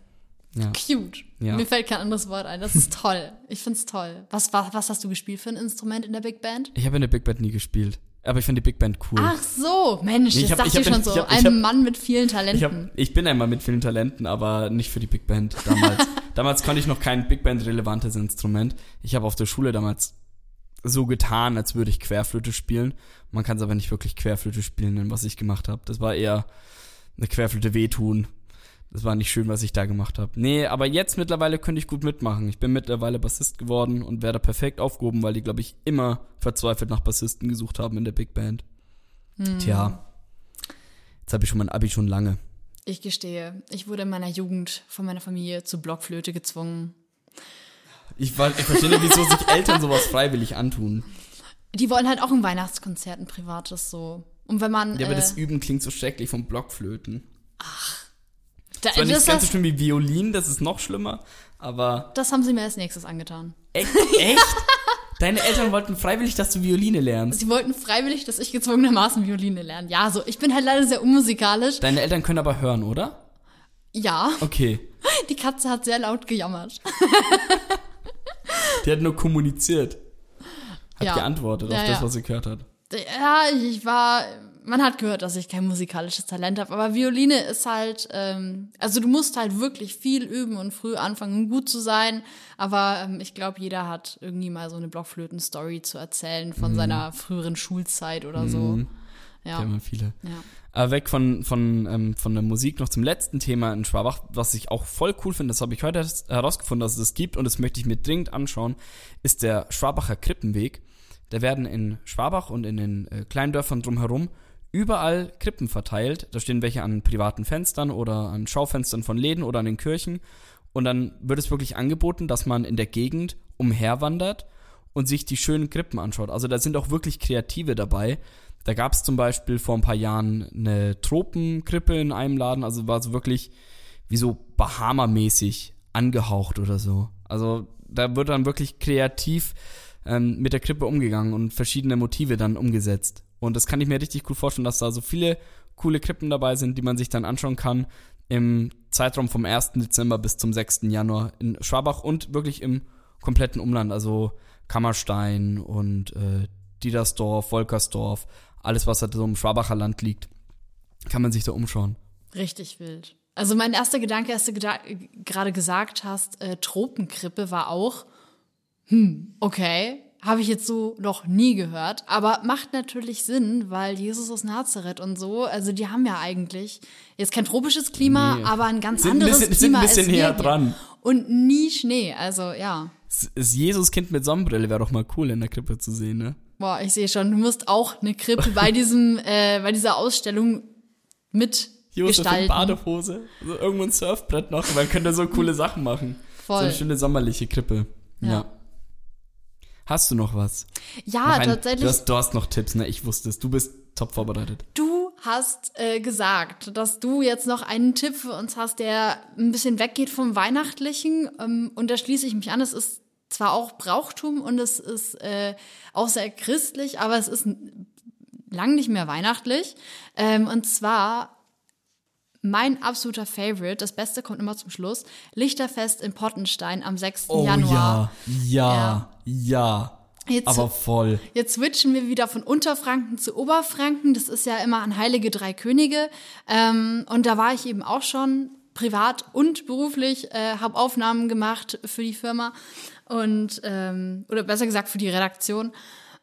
Ja. cute. Ja. Mir fällt kein anderes Wort ein. Das ist toll. Ich find's toll. Was, was, was hast du gespielt für ein Instrument in der Big Band? Ich habe in der Big Band nie gespielt, aber ich finde die Big Band cool. Ach so, Mensch, Ich das hab- dachte ich ich, schon so. ich hab- ein ich hab- Mann mit vielen ich, Talenten. hab, ich bin einmal mit vielen Talenten, aber nicht für die Big Band damals. [laughs] damals konnte ich noch kein Big Band relevantes Instrument. Ich habe auf der Schule damals so getan, als würde ich Querflöte spielen. Man kann es aber nicht wirklich Querflöte spielen, nennen, was ich gemacht habe. Das war eher eine Querflöte wehtun. Das war nicht schön, was ich da gemacht habe. Nee, aber jetzt mittlerweile könnte ich gut mitmachen. Ich bin mittlerweile Bassist geworden und werde perfekt aufgehoben, weil die, glaube ich, immer verzweifelt nach Bassisten gesucht haben in der Big Band. Tja. Jetzt habe ich schon mein Abi schon lange. Ich gestehe, ich wurde in meiner Jugend von meiner Familie zu Blockflöte gezwungen. Ich, war- ich verstehe nicht, wieso sich Eltern sowas freiwillig antun. Die wollen halt auch ein Weihnachtskonzert, ein privates so. Und wenn man. Ja, aber äh, das Üben klingt so schrecklich vom Blockflöten. Da, Zwar nicht das, ganz so schlimm wie Violin, das ist noch schlimmer, aber das haben sie mir als nächstes angetan. echt? echt? Deine Eltern wollten freiwillig, dass du Violine lernst. Sie wollten freiwillig, dass ich gezwungenermaßen Violine lerne. Ja, so, ich bin halt leider sehr unmusikalisch. Deine Eltern können aber hören, oder? Ja, Okay. die Katze hat sehr laut gejammert. Die hat nur kommuniziert. Hat Ja. geantwortet Ja, auf das, was sie gehört hat. Ja, ich war, man hat gehört, dass ich kein musikalisches Talent habe, aber Violine ist halt, ähm, also du musst halt wirklich viel üben und früh anfangen, um gut zu sein. Aber ähm, ich glaube, jeder hat irgendwie mal so eine Blockflöten-Story zu erzählen Mhm. von seiner früheren Schulzeit oder so. Ja. Ja, haben viele. ja. Aber weg von, von, ähm, von der Musik noch zum letzten Thema in Schwabach, was ich auch voll cool finde, das habe ich heute herausgefunden, dass es das gibt und das möchte ich mir dringend anschauen, ist der Schwabacher Krippenweg. Da werden in Schwabach und in den äh, kleinen Dörfern drumherum überall Krippen verteilt. Da stehen welche an privaten Fenstern oder an Schaufenstern von Läden oder an den Kirchen. Und dann wird es wirklich angeboten, dass man in der Gegend umherwandert und sich die schönen Krippen anschaut. Also da sind auch wirklich Kreative dabei. Da gab es zum Beispiel vor ein paar Jahren eine Tropenkrippe in einem Laden, also war so wirklich wie so Bahama-mäßig angehaucht oder so. Also da wird dann wirklich kreativ ähm, mit der Krippe umgegangen und verschiedene Motive dann umgesetzt. Und das kann ich mir richtig gut vorstellen, dass da so viele coole Krippen dabei sind, die man sich dann anschauen kann im Zeitraum vom 1. Dezember bis zum 6. Januar in Schwabach und wirklich im kompletten Umland, also Kammerstein und äh, Diedersdorf, Wolkersdorf, alles, was halt so im Schwabacher Land liegt, kann man sich da umschauen. Richtig wild. Also mein erster Gedanke, als du gerade gesagt hast, äh, Tropenkrippe war auch, hm, okay, habe ich jetzt so noch nie gehört, aber macht natürlich Sinn, weil Jesus aus Nazareth und so, also die haben ja eigentlich jetzt kein tropisches Klima, Nee. aber ein ganz Sind ein anderes bisschen- sind Klima ein bisschen näher hier. dran. Und nie Schnee, also ja. Das Jesuskind mit Sonnenbrille wäre doch mal cool in der Krippe zu sehen, ne? Boah, ich sehe schon, du musst auch eine Krippe bei diesem, [laughs] äh, bei dieser Ausstellung mit Josef in gestalten. Badehose, so irgendwo ein Surfbrett noch, man könnte so coole Sachen machen. So Voll. eine schöne sommerliche Krippe. Ja. Ja. Hast du noch was? Ja, noch ein- tatsächlich. Du hast, du hast noch Tipps, ne? Ich wusste es. Du bist top vorbereitet. Du hast äh, gesagt, dass du jetzt noch einen Tipp für uns hast, der ein bisschen weggeht vom Weihnachtlichen. Ähm, und da schließe ich mich an. Es ist zwar auch Brauchtum und es ist äh, auch sehr christlich, aber es ist lang nicht mehr weihnachtlich. Ähm, und zwar mein absoluter Favorite, das Beste kommt immer zum Schluss, Lichterfest in Pottenstein am 6. Januar. Oh ja, ja, ja. Jetzt, Aber voll. jetzt switchen wir wieder von Unterfranken zu Oberfranken. Das ist ja immer an Heilige Drei Könige. Ähm, und da war ich eben auch schon privat und beruflich, äh, habe Aufnahmen gemacht für die Firma und ähm, oder besser gesagt für die Redaktion.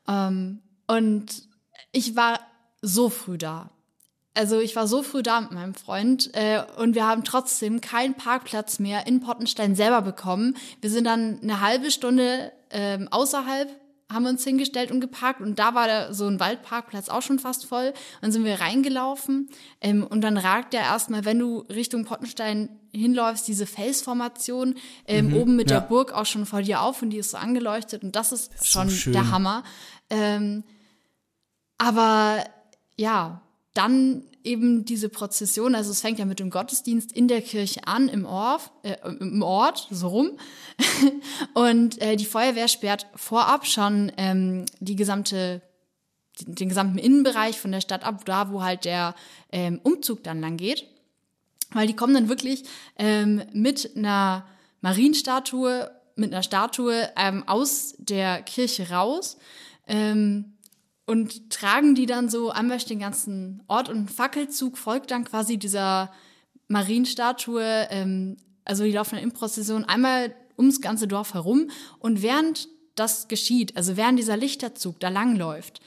Ähm, und ich war so früh da. Also ich war so früh da mit meinem Freund äh, und wir haben trotzdem keinen Parkplatz mehr in Pottenstein selber bekommen. Wir sind dann eine halbe Stunde ähm, außerhalb haben wir uns hingestellt und geparkt und da war da so ein Waldparkplatz auch schon fast voll. Dann sind wir reingelaufen ähm, und dann ragt ja erstmal, wenn du Richtung Pottenstein hinläufst, diese Felsformation ähm, oben mit ja. der Burg auch schon vor dir auf und die ist so angeleuchtet und das ist, ist so schon schön. der Hammer. Ähm, aber ja, dann eben diese Prozession, also es fängt ja mit dem Gottesdienst in der Kirche an, im Ort, äh, im Ort, so rum. [laughs] Und äh, die Feuerwehr sperrt vorab schon ähm, die gesamte, den, den gesamten Innenbereich von der Stadt ab, da wo halt der ähm, Umzug dann lang geht. Weil die kommen dann wirklich ähm, mit einer Marienstatue, mit einer Statue ähm, aus der Kirche raus. Ähm, und tragen die dann so einmal durch den ganzen Ort und ein Fackelzug folgt dann quasi dieser Marienstatue. Ähm, also die laufen in Prozession einmal ums ganze Dorf herum und während das geschieht, also während dieser Lichterzug da langläuft,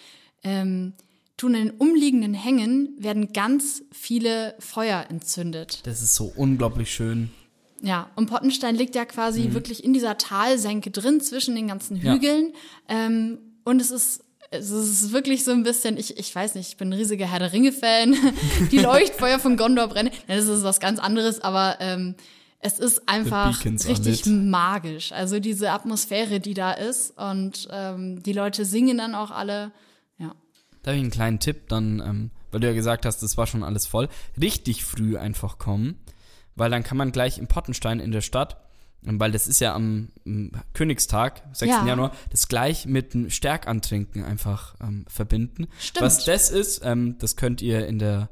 ähm, tun in den umliegenden Hängen werden ganz viele Feuer entzündet. Das ist so unglaublich schön. Ja, und Pottenstein liegt ja quasi wirklich in dieser Talsenke drin zwischen den ganzen Ja. Hügeln. Ähm, und es ist, es ist wirklich so ein bisschen, ich, ich weiß nicht, ich bin ein riesiger Herr der Ringe-Fan. [laughs] Die Leuchtfeuer von Gondor brennen. Das ist was ganz anderes, aber ähm, es ist einfach richtig magisch. Also diese Atmosphäre, die da ist. Und ähm, die Leute singen dann auch alle. Ja. Da habe ich einen kleinen Tipp, dann, ähm, weil du ja gesagt hast, das war schon alles voll. Richtig früh einfach kommen, weil dann kann man gleich im Pottenstein in der Stadt, weil das ist ja am Königstag, 6. Ja. Januar, das gleich mit einem Stärkantrinken einfach ähm, verbinden. Stimmt. Was das ist, ähm, das könnt ihr in der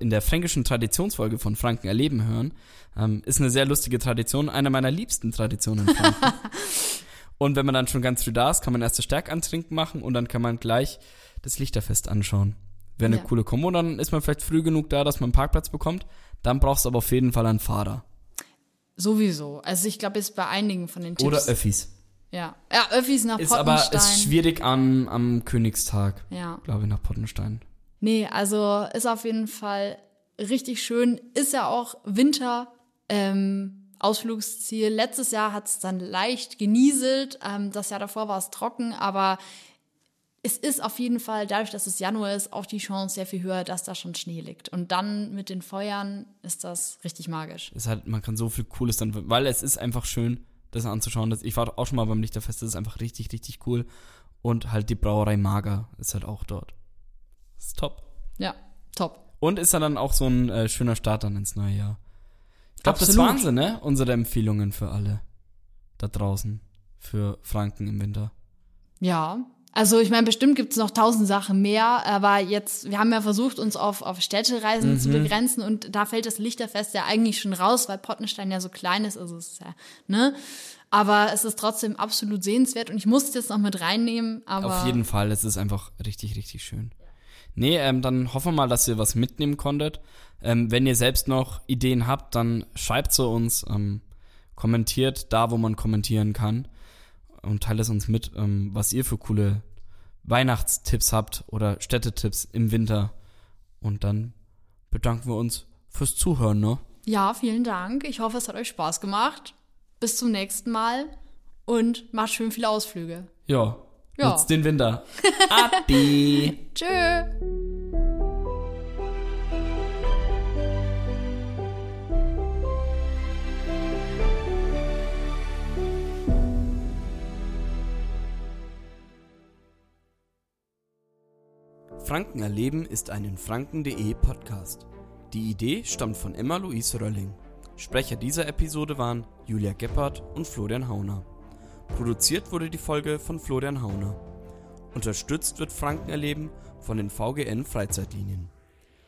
in der fränkischen Traditionsfolge von Franken erleben hören. Ähm, ist eine sehr lustige Tradition, eine meiner liebsten Traditionen in Franken. [laughs] Und wenn man dann schon ganz früh da ist, kann man erst das Stärkantrinken machen und dann kann man gleich das Lichterfest anschauen. Wäre eine Ja. coole Kombo, dann ist man vielleicht früh genug da, dass man einen Parkplatz bekommt. Dann brauchst du aber auf jeden Fall einen Fahrer. Sowieso. Also ich glaube, jetzt bei einigen von den Tipps. Oder Öffis. ja. ja, Öffis nach Ist Pottenstein. aber ist schwierig am, am Königstag, ja. glaube ich, nach Pottenstein. Nee, also ist auf jeden Fall richtig schön. Ist ja auch Winter ähm, Ausflugsziel. Letztes Jahr hat es dann leicht genieselt. Ähm, das Jahr davor war es trocken, aber es ist auf jeden Fall, dadurch, dass es Januar ist, auch die Chance sehr viel höher, dass da schon Schnee liegt. Und dann mit den Feuern ist das richtig magisch. Ist halt, man kann so viel Cooles dann, weil es ist einfach schön, das anzuschauen. Ich war auch schon mal beim Lichterfest, das ist einfach richtig, richtig cool. Und halt die Brauerei Mager ist halt auch dort. Das ist top. Ja, top. Und ist dann auch so ein äh, schöner Start dann ins neue Jahr. Ich glaube, das waren sie, ne? Unsere Empfehlungen für alle da draußen. Für Franken im Winter. Ja, also ich meine, bestimmt gibt's noch tausend Sachen mehr, aber jetzt, wir haben ja versucht, uns auf, auf Städtereisen zu begrenzen und da fällt das Lichterfest ja eigentlich schon raus, weil Pottenstein ja so klein ist, also es ist ja, ne? Aber es ist trotzdem absolut sehenswert und ich muss es jetzt noch mit reinnehmen, aber Auf jeden Fall, es ist einfach richtig, richtig schön. Nee, ähm, dann hoffen wir mal, dass ihr was mitnehmen konntet. Ähm, wenn ihr selbst noch Ideen habt, dann schreibt zu uns, ähm, kommentiert da, wo man kommentieren kann und teilt es uns mit, ähm, was ihr für coole Weihnachtstipps habt oder Städtetipps im Winter. Und dann bedanken wir uns fürs Zuhören, ne? ja, vielen Dank. Ich hoffe, es hat euch Spaß gemacht. Bis zum nächsten Mal und macht schön viele Ausflüge. Ja. Ja. Nutzt den Winter. [laughs] Adi. Tschö. Franken erleben ist ein in franken.de Podcast. Die Idee stammt von Emma-Louise Rölling. Sprecher dieser Episode waren Julia Geppert und Florian Hauner. Produziert wurde die Folge von Florian Hauner. Unterstützt wird Franken erleben von den VGN Freizeitlinien.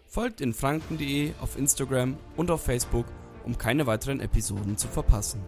Folgt in franken.de auf Instagram und auf Facebook, um keine weiteren Episoden zu verpassen.